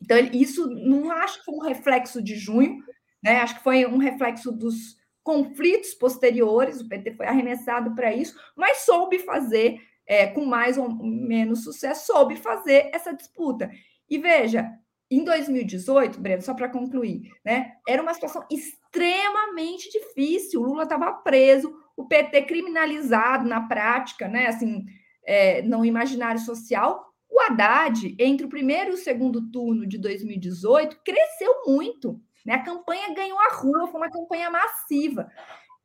Então, isso não acho que foi um reflexo de junho, né? Acho que foi um reflexo dos conflitos posteriores, o PT foi arremessado para isso, mas soube fazer, é, com mais ou menos sucesso, soube fazer essa disputa. E veja, em 2018, Breno, só para concluir, né, era uma situação extremamente difícil. O Lula estava preso, o PT criminalizado na prática, né, assim, é, no imaginário social. O Haddad, entre o primeiro e o segundo turno de 2018, cresceu muito. Né? A campanha ganhou a rua, foi uma campanha massiva.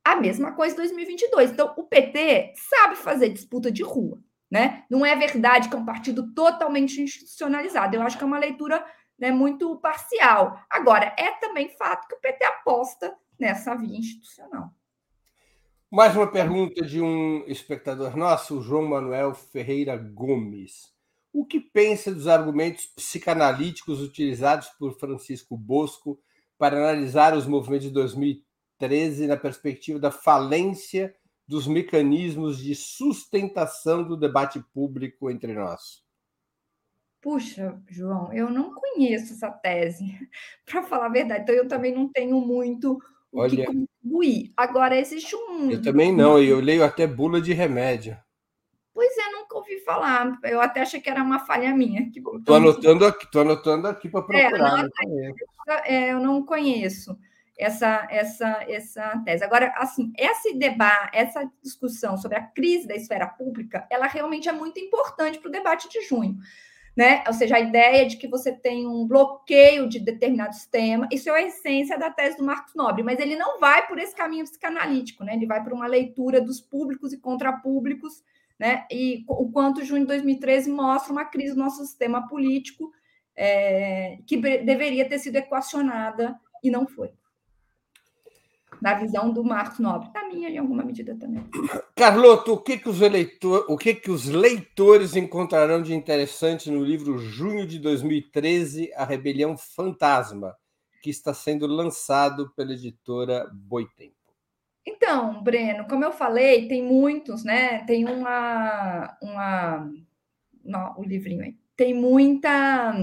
A mesma coisa em 2022. Então, o PT sabe fazer disputa de rua. Né? Não é verdade que é um partido totalmente institucionalizado. Eu acho que é uma leitura né, muito parcial. Agora, é também fato que o PT aposta nessa via institucional. Mais uma pergunta de um espectador nosso, João Manuel Ferreira Gomes. O que pensa dos argumentos psicanalíticos utilizados por Francisco Bosco para analisar os movimentos de 2013 na perspectiva da falência dos mecanismos de sustentação do debate público entre nós? Puxa, João, eu não conheço essa tese, para falar a verdade. Então, eu também não tenho muito o Olha, que contribuir. Agora, existe um. Eu também não, e eu leio até bula de remédio. Pois é, nunca ouvi falar. Eu até achei que era uma falha minha. Estou anotando aqui, tô anotando aqui para é, procurar. É, é, eu não conheço essa, essa, essa tese. Agora, assim, esse debate, essa discussão sobre a crise da esfera pública, ela realmente é muito importante para o debate de junho. Né? Ou seja, a ideia de que você tem um bloqueio de determinados temas, isso é a essência da tese do Marcos Nobre, mas ele não vai por esse caminho psicanalítico, né? Ele vai por uma leitura dos públicos e contrapúblicos né? E o quanto junho de 2013 mostra uma crise do nosso sistema político é, que deveria ter sido equacionada e não foi. Na visão do Marcos Nobre, na minha, em alguma medida também. Carloto, o que, que, os, eleitor, o que, que os leitores encontrarão de interessante no livro Junho de 2013, A Rebelião Fantasma, que está sendo lançado pela editora Boitempo? Então, Breno, como eu falei, tem muitos, né? Tem uma, uma, não, o livrinho aí. Tem muita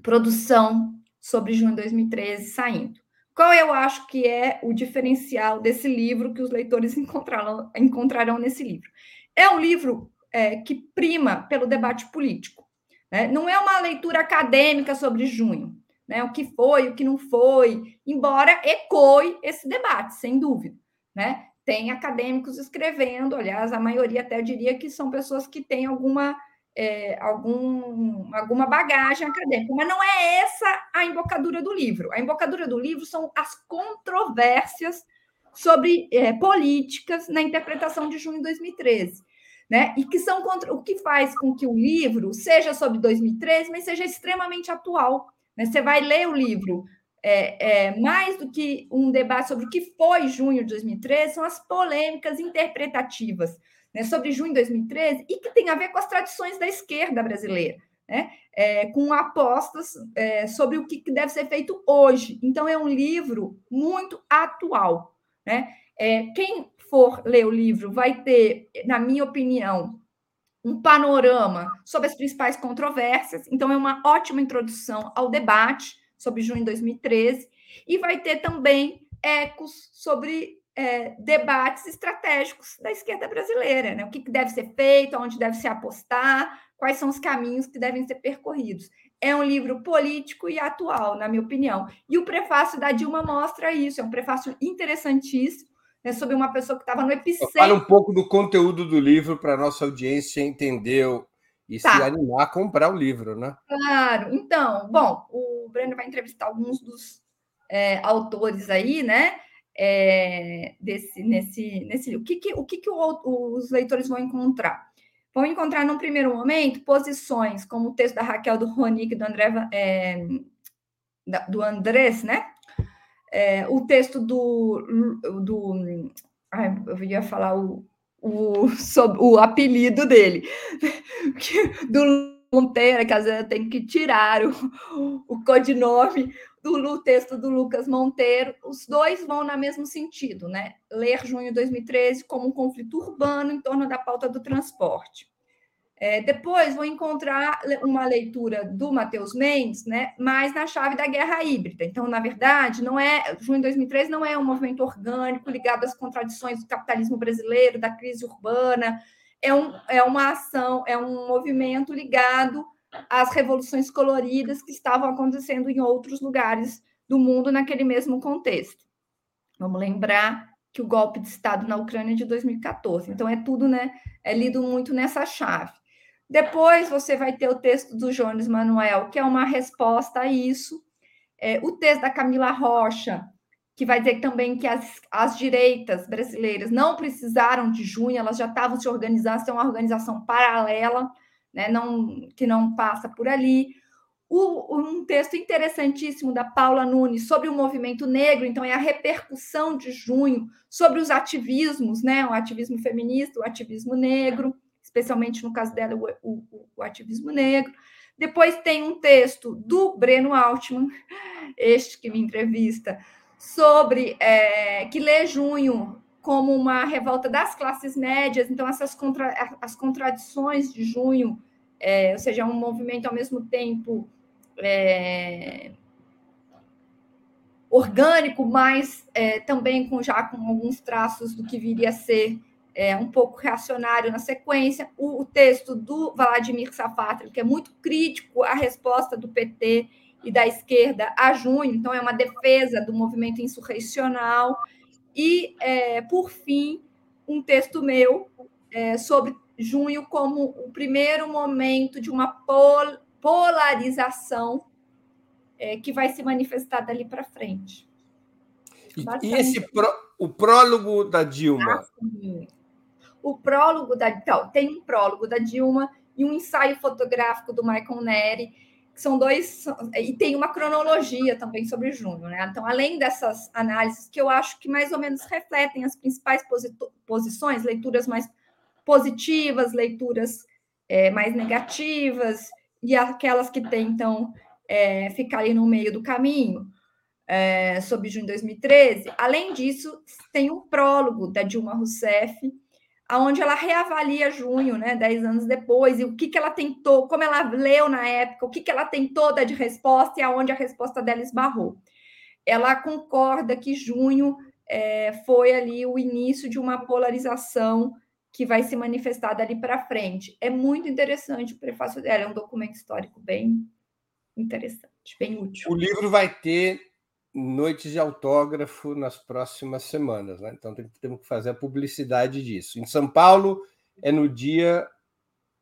produção sobre junho de 2013 saindo. Qual eu acho que é o diferencial desse livro que os leitores encontrarão, encontrarão nesse livro? É um livro é, que prima pelo debate político. Né? Não é uma leitura acadêmica sobre junho, né? o que foi, o que não foi, embora ecoe esse debate, sem dúvida né? Tem acadêmicos escrevendo, aliás, a maioria até diria que são pessoas que têm alguma, é, algum, alguma bagagem acadêmica, mas não é essa a embocadura do livro. A embocadura do livro são as controvérsias sobre é, políticas na interpretação de junho de 2013. Né? E que são contra, o que faz com que o livro seja sobre 2013, mas seja extremamente atual. Né? Você vai ler o livro é, é, mais do que um debate sobre o que foi junho de 2013, são as polêmicas interpretativas né, sobre junho de 2013 e que tem a ver com as tradições da esquerda brasileira, né, é, com apostas é, sobre o que deve ser feito hoje. Então, é um livro muito atual. Né? É, quem for ler o livro vai ter, na minha opinião, um panorama sobre as principais controvérsias. Então, é uma ótima introdução ao debate sobre junho de 2013, e vai ter também ecos sobre é, debates estratégicos da esquerda brasileira, né? O que deve ser feito, onde deve se apostar, quais são os caminhos que devem ser percorridos. é um livro político e atual, na minha opinião. E o prefácio da Dilma mostra isso, é um prefácio interessantíssimo, né, sobre uma pessoa que estava no epicentro. Fala um pouco do conteúdo do livro para a nossa audiência entender e tá. se animar a comprar o livro, né? Claro. Então, bom, o Breno vai entrevistar alguns dos é, autores aí, né? É, desse, nesse, nesse. O que, que, o que, que o, os leitores vão encontrar? Vão encontrar, num primeiro momento, posições, como o texto da Raquel do Ronick, do André, é, do Andrés, né? É, o texto do, do ai, eu ia falar o, o, sobre, o apelido dele, do Monteiro, que às vezes tem que tirar o, o codinome do texto do Lucas Monteiro, os dois vão no mesmo sentido, né? Ler junho de 2013 como um conflito urbano em torno da pauta do transporte. É, depois vou encontrar uma leitura do Matheus Mendes, né, mais na chave da guerra híbrida. Então, na verdade, não é junho de 2013 não é um movimento orgânico ligado às contradições do capitalismo brasileiro, da crise urbana. É, um, é uma ação, é um movimento ligado às revoluções coloridas que estavam acontecendo em outros lugares do mundo naquele mesmo contexto. Vamos lembrar que o golpe de Estado na Ucrânia é de 2014. Então, é tudo, né? É lido muito nessa chave. Depois você vai ter o texto do Jones Manuel, que é uma resposta a isso. É, o texto da Camila Rocha, que vai dizer também que as, as direitas brasileiras não precisaram de junho, elas já estavam se organizando, é uma organização paralela, né, não, que não passa por ali. O, um texto interessantíssimo da Paula Nunes sobre o movimento negro, então é a repercussão de junho sobre os ativismos, né, o ativismo feminista, o ativismo negro especialmente no caso dela, o, o, o ativismo negro. Depois tem um texto do Breno Altman, este que me entrevista, sobre é, que lê junho como uma revolta das classes médias, então essas contra, as contradições de junho, é, ou seja, um movimento ao mesmo tempo é, orgânico, mas é, também com já com alguns traços do que viria a ser é, um pouco reacionário na sequência, o, o texto do Vladimir Safatli, que é muito crítico à resposta do PT e da esquerda a junho, então é uma defesa do movimento insurrecional, e, é, por fim, um texto meu é, sobre junho como o primeiro momento de uma pol polarização é, que vai se manifestar dali para frente. E, esse pró, o prólogo da Dilma? Ah, o prólogo da. Então, tem um prólogo da Dilma e um ensaio fotográfico do Michael Neri, que são dois. E tem uma cronologia também sobre junho, né? Então, além dessas análises que eu acho que mais ou menos refletem as principais posições, leituras mais positivas, leituras é, mais negativas, e aquelas que tentam é, ficar ali no meio do caminho. É, sobre junho de 2013. Além disso, tem um prólogo da Dilma Rousseff, aonde ela reavalia junho, né, dez anos depois, e o que, que ela tentou, como ela leu na época, o que, que ela tentou dar de resposta e aonde a resposta dela esbarrou. Ela concorda que junho é, foi ali o início de uma polarização que vai se manifestar dali para frente. É muito interessante o prefácio dela, é um documento histórico bem interessante, bem útil. O livro vai ter noites de autógrafo nas próximas semanas, né? Então temos que fazer a publicidade disso. Em São Paulo é no dia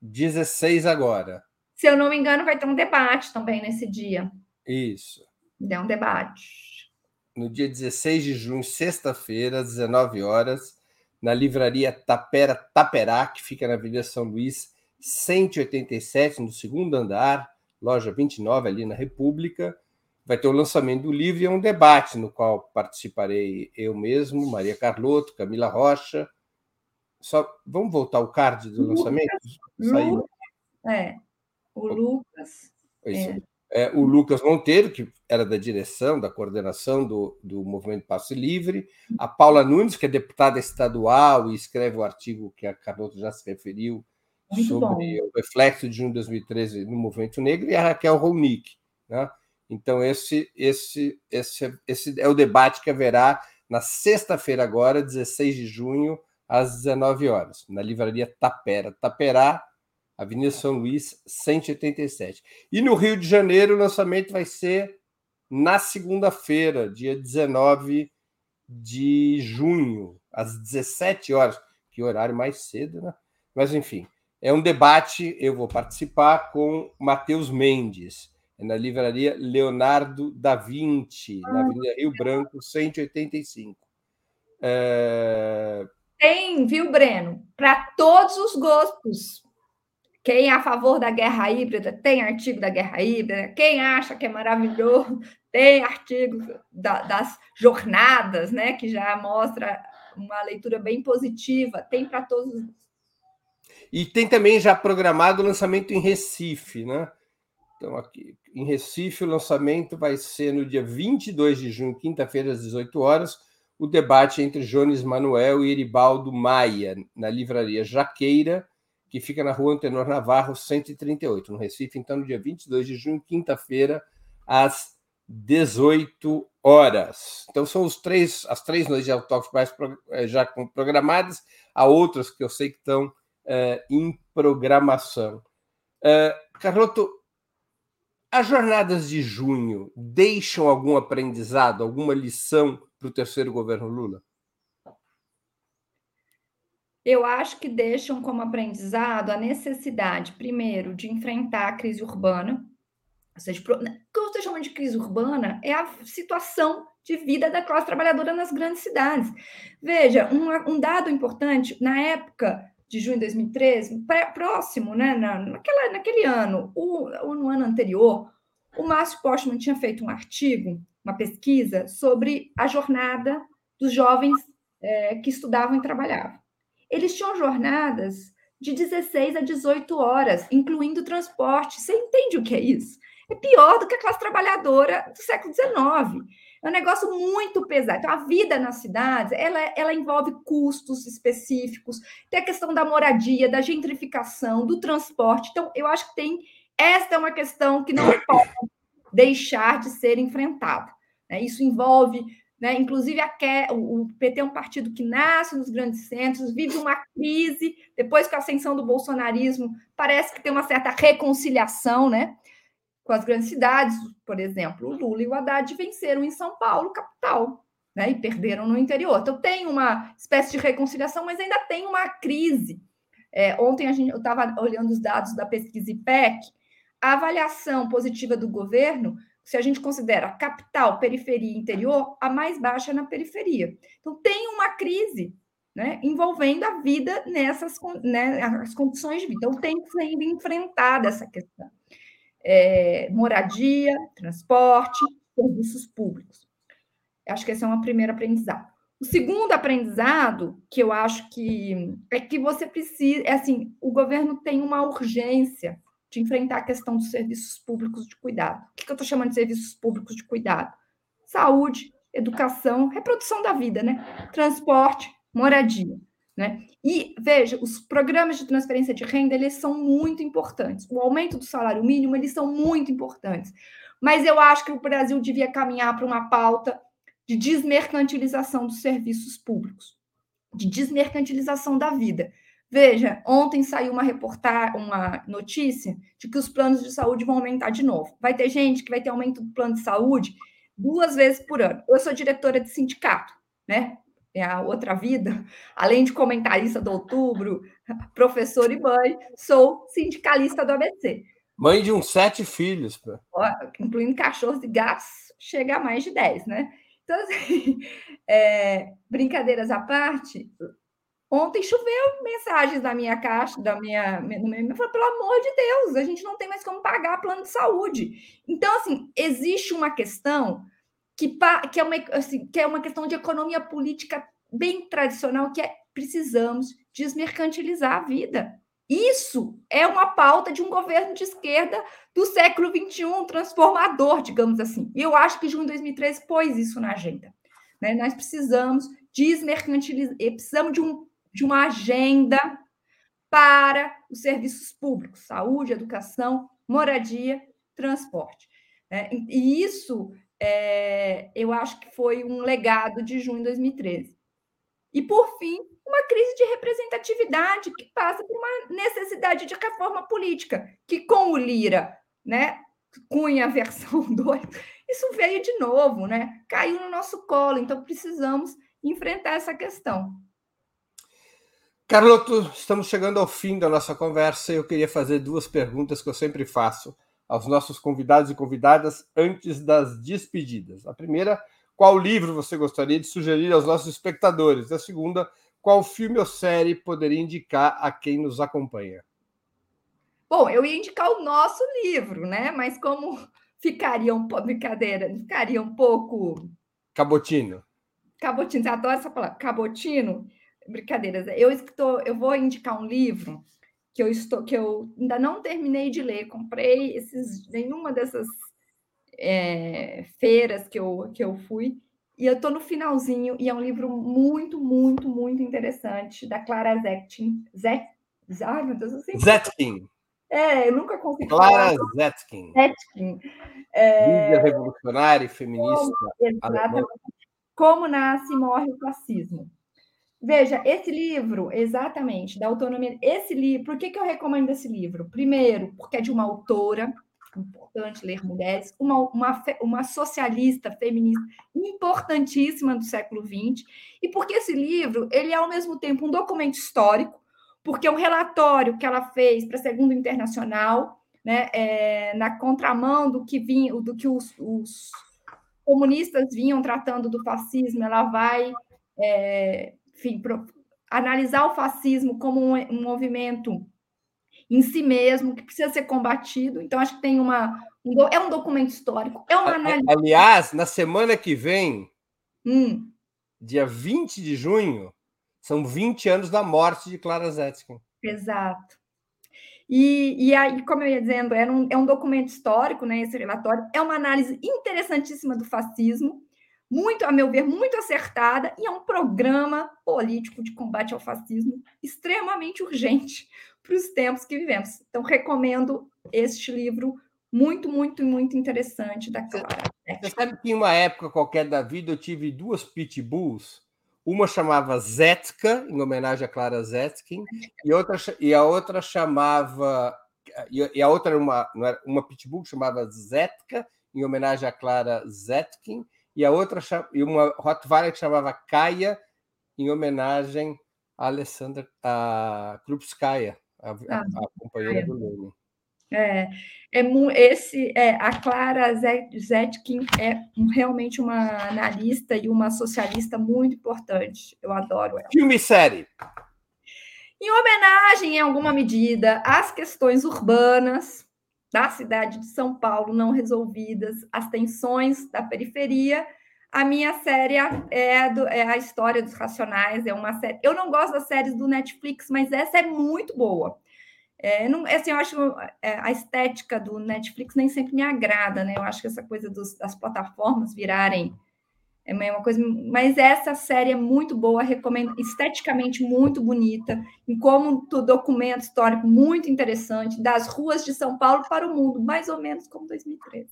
16 agora. Se eu não me engano, vai ter um debate também nesse dia. Isso. É um debate. No dia 16 de junho, sexta-feira, às 19 horas, na livraria Tapera Taperá, que fica na Avenida São Luís, 187, no segundo andar, loja 29, ali na República vai ter o lançamento do livro e é um debate no qual participarei eu mesmo, Maria Carlotto, Camila Rocha. Só vamos voltar ao card do Lucas, lançamento? Lucas, é, o Lucas. É. É, o Lucas Monteiro, que era da direção, da coordenação do, do Movimento Passe Livre, a Paula Nunes, que é deputada estadual e escreve o artigo que a Carlotto já se referiu Muito sobre bom. o reflexo de junho de 2013 no movimento negro, e a Raquel Ronick, né? Então, esse, esse, esse, esse é o debate que haverá na sexta-feira, agora, 16 de junho, às 19 horas, na livraria Tapera. Taperá Avenida São Luís, 187. E no Rio de Janeiro, o lançamento vai ser na segunda-feira, dia 19 de junho, às 17 horas. Que horário mais cedo, né? Mas, enfim, é um debate. Eu vou participar com Matheus Mendes, na livraria Leonardo da Vinci, na Avenida Rio Branco, 185. É... Tem, viu, Breno? Para todos os gostos. Quem é a favor da guerra híbrida tem artigo da guerra híbrida. Quem acha que é maravilhoso tem artigo da, das jornadas, né? Que já mostra uma leitura bem positiva. Tem para todos os e tem também já programado o lançamento em Recife, né? Então, aqui em Recife, o lançamento vai ser no dia 22 de junho, quinta-feira, às 18 horas, o debate entre Jones Manuel e Eribaldo Maia, na livraria Jaqueira, que fica na rua Antenor Navarro, 138, no Recife. Então, no dia 22 de junho, quinta-feira, às 18 horas. Então, são os três, as três noites de autógrafos mais eh, já programadas. Há outras que eu sei que estão uh, em programação. Uh, Carloto, as jornadas de junho deixam algum aprendizado, alguma lição para o terceiro governo Lula? Eu acho que deixam como aprendizado a necessidade, primeiro, de enfrentar a crise urbana. Ou seja, o que estou chamando de crise urbana é a situação de vida da classe trabalhadora nas grandes cidades. Veja, um, um dado importante, na época de junho de 2013, próximo, né, na, naquela, naquele ano, ou, ou no ano anterior, o Márcio Postman tinha feito um artigo, uma pesquisa, sobre a jornada dos jovens é, que estudavam e trabalhavam. Eles tinham jornadas de 16 a 18 horas, incluindo transporte. Você entende o que é isso? É pior do que a classe trabalhadora do século XIX. É um negócio muito pesado. Então, a vida nas cidades, ela, ela envolve custos específicos, tem a questão da moradia, da gentrificação, do transporte. Então, eu acho que tem... Esta é uma questão que não pode deixar de ser enfrentada. Né? Isso envolve né? Inclusive, a, o PT é um partido que nasce nos grandes centros, vive uma crise, depois com a ascensão do bolsonarismo, parece que tem uma certa reconciliação né? Com as grandes cidades, por exemplo, o Lula e o Haddad venceram em São Paulo, capital, né, e perderam no interior. Então tem uma espécie de reconciliação, mas ainda tem uma crise. É, ontem a gente, eu estava olhando os dados da pesquisa IPEC, a avaliação positiva do governo, se a gente considera capital, periferia e interior, a mais baixa na periferia. Então tem uma crise né, envolvendo a vida nessas né, as condições de vida. Então tem que ser enfrentada essa questão é, moradia, transporte, serviços públicos. Acho que esse é um primeiro aprendizado. O segundo aprendizado, que eu acho que é que você precisa, é assim, o governo tem uma urgência de enfrentar a questão dos serviços públicos de cuidado. O que eu estou chamando de serviços públicos de cuidado? Saúde, educação, reprodução da vida, né? Transporte, moradia. Né? E veja, os programas de transferência de renda eles são muito importantes. O aumento do salário mínimo eles são muito importantes. Mas eu acho que o Brasil devia caminhar para uma pauta de desmercantilização dos serviços públicos, de desmercantilização da vida. Veja, ontem saiu uma reportagem, uma notícia de que os planos de saúde vão aumentar de novo. Vai ter gente que vai ter aumento do plano de saúde duas vezes por ano. Eu sou diretora de sindicato, né? É a outra vida, além de comentarista do outubro, professor e mãe, sou sindicalista do ABC. Mãe de uns sete filhos. Incluindo cachorros e gatos, chega a mais de dez, né? Então, assim, é, brincadeiras à parte, ontem choveu mensagens da minha caixa, da minha. No meu, falei, pelo amor de Deus, a gente não tem mais como pagar plano de saúde. Então, assim, existe uma questão que, que, é uma, assim, que é uma questão de economia política bem tradicional, que é precisamos desmercantilizar a vida. Isso é uma pauta de um governo de esquerda do século XXI, transformador, digamos assim. E eu acho que junho de 2013 pôs isso na agenda. Né? Nós precisamos desmercantilizar, precisamos de, um, de uma agenda para os serviços públicos, saúde, educação, moradia, transporte. Né? E isso é, eu acho que foi um legado de junho de 2013. E, por fim, uma crise de representatividade que passa por uma necessidade de reforma política, que com o Lira, né, Cunha versão 2, isso veio de novo, né? Caiu no nosso colo, então precisamos enfrentar essa questão. Carloto, estamos chegando ao fim da nossa conversa e eu queria fazer duas perguntas que eu sempre faço aos nossos convidados e convidadas antes das despedidas. A primeira, qual livro você gostaria de sugerir aos nossos espectadores? A segunda, qual filme ou série poderia indicar a quem nos acompanha? Bom, eu ia indicar o nosso livro, né? Mas como ficaria um pouco brincadeira, ficaria um pouco cabotino. Cabotino, você adora essa palavra, cabotino? brincadeiras. Eu estou, eu vou indicar um livro que eu estou, que eu ainda não terminei de ler. Comprei esses, nenhuma dessas é, feiras que eu, que eu fui. E eu estou no finalzinho, e é um livro muito, muito, muito interessante, da Clara Zetkin. Zet, ai, meu Deus, eu sei. Zetkin. É, eu nunca consegui Clara falar. Zetkin. Zetkin. É... revolucionária e feminista. Como, exatamente. Como nasce e morre o fascismo. Veja, esse livro, exatamente, da autonomia. Esse livro, por que, que eu recomendo esse livro? Primeiro, porque é de uma autora, importante ler mulheres, uma, uma, uma socialista feminista importantíssima do século XX, e porque esse livro ele é ao mesmo tempo um documento histórico, porque é um relatório que ela fez para a Segunda Internacional, né, é, na contramão do que vinha, do que os, os comunistas vinham tratando do fascismo, ela vai é, enfim, pro, analisar o fascismo como um, um, movimento em si mesmo, que precisa ser combatido. Então, acho que tem uma. Um, é um documento histórico, é uma análise. Aliás, na semana que vem, hum. dia 20 de junho, são 20 anos da morte de Clara Zetkin. Exato. E, e aí, como eu ia dizendo, é um, é um documento histórico, né, esse relatório, é uma análise interessantíssima do fascismo, muito, a meu ver, muito acertada, e é um programa político de combate ao fascismo extremamente urgente para os tempos que vivemos. Então, recomendo este livro, muito, muito, muito interessante da Clara. Você sabe que em uma época qualquer da vida eu tive duas pitbulls, uma chamava Zetka, em homenagem a Clara Zetkin, e, outra, e a outra chamava. E a outra era uma, uma pitbull que chamava Zetka, em homenagem a Clara Zetkin, e a outra e uma Rottweiler que chamava Kaia, em homenagem a Alessandra a Krupskaya, a, ah, a, a companheira do Lenin. É, é esse é, a Clara Zetkin é realmente uma analista e uma socialista muito importante. Eu adoro ela. Filme e série. Em homenagem, em alguma medida, às questões urbanas, da cidade de São Paulo não resolvidas, as tensões da periferia. A minha série é, do, é, a história dos Racionais, é uma série. Eu não gosto das séries do Netflix, mas essa é muito boa. É, não, assim, eu acho é, a estética do Netflix nem sempre me agrada, né? Eu acho que essa coisa dos, das plataformas virarem é uma coisa, mas essa série é muito boa, recomendo, esteticamente muito bonita, em como um documento histórico muito interessante das ruas de São Paulo para o mundo, mais ou menos como 2013.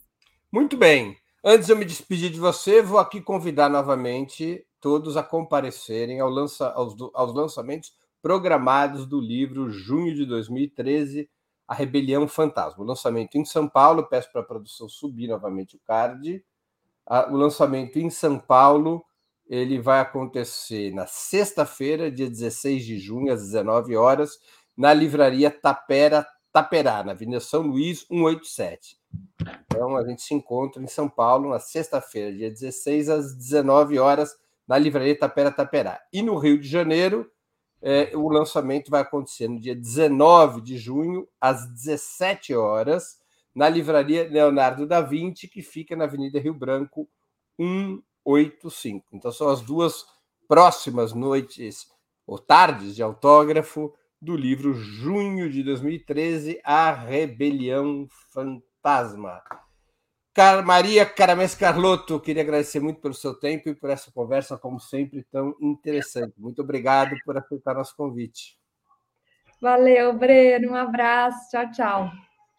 Muito bem. Antes de eu me despedir de você, vou aqui convidar novamente todos a comparecerem ao lança, aos, aos lançamentos programados do livro Junho de 2013, A Rebelião Fantasma. O lançamento em São Paulo, peço para a produção subir novamente o card o lançamento em São Paulo ele vai acontecer na sexta-feira, dia 16 de junho, às 19 horas, na livraria Tapera Taperá, na Avenida São Luís, 187. Então a gente se encontra em São Paulo na sexta-feira, dia 16 às 19 horas, na livraria Tapera Taperá. E no Rio de Janeiro, é, o lançamento vai acontecer no dia 19 de junho, às 17 horas, na livraria Leonardo da Vinci, que fica na Avenida Rio Branco 185. Então são as duas próximas noites ou tardes de autógrafo do livro Junho de 2013, A Rebelião Fantasma. Car Maria Caramés Carlotto, queria agradecer muito pelo seu tempo e por essa conversa, como sempre, tão interessante. Muito obrigado por aceitar nosso convite. Valeu, Breno. Um abraço. Tchau, tchau.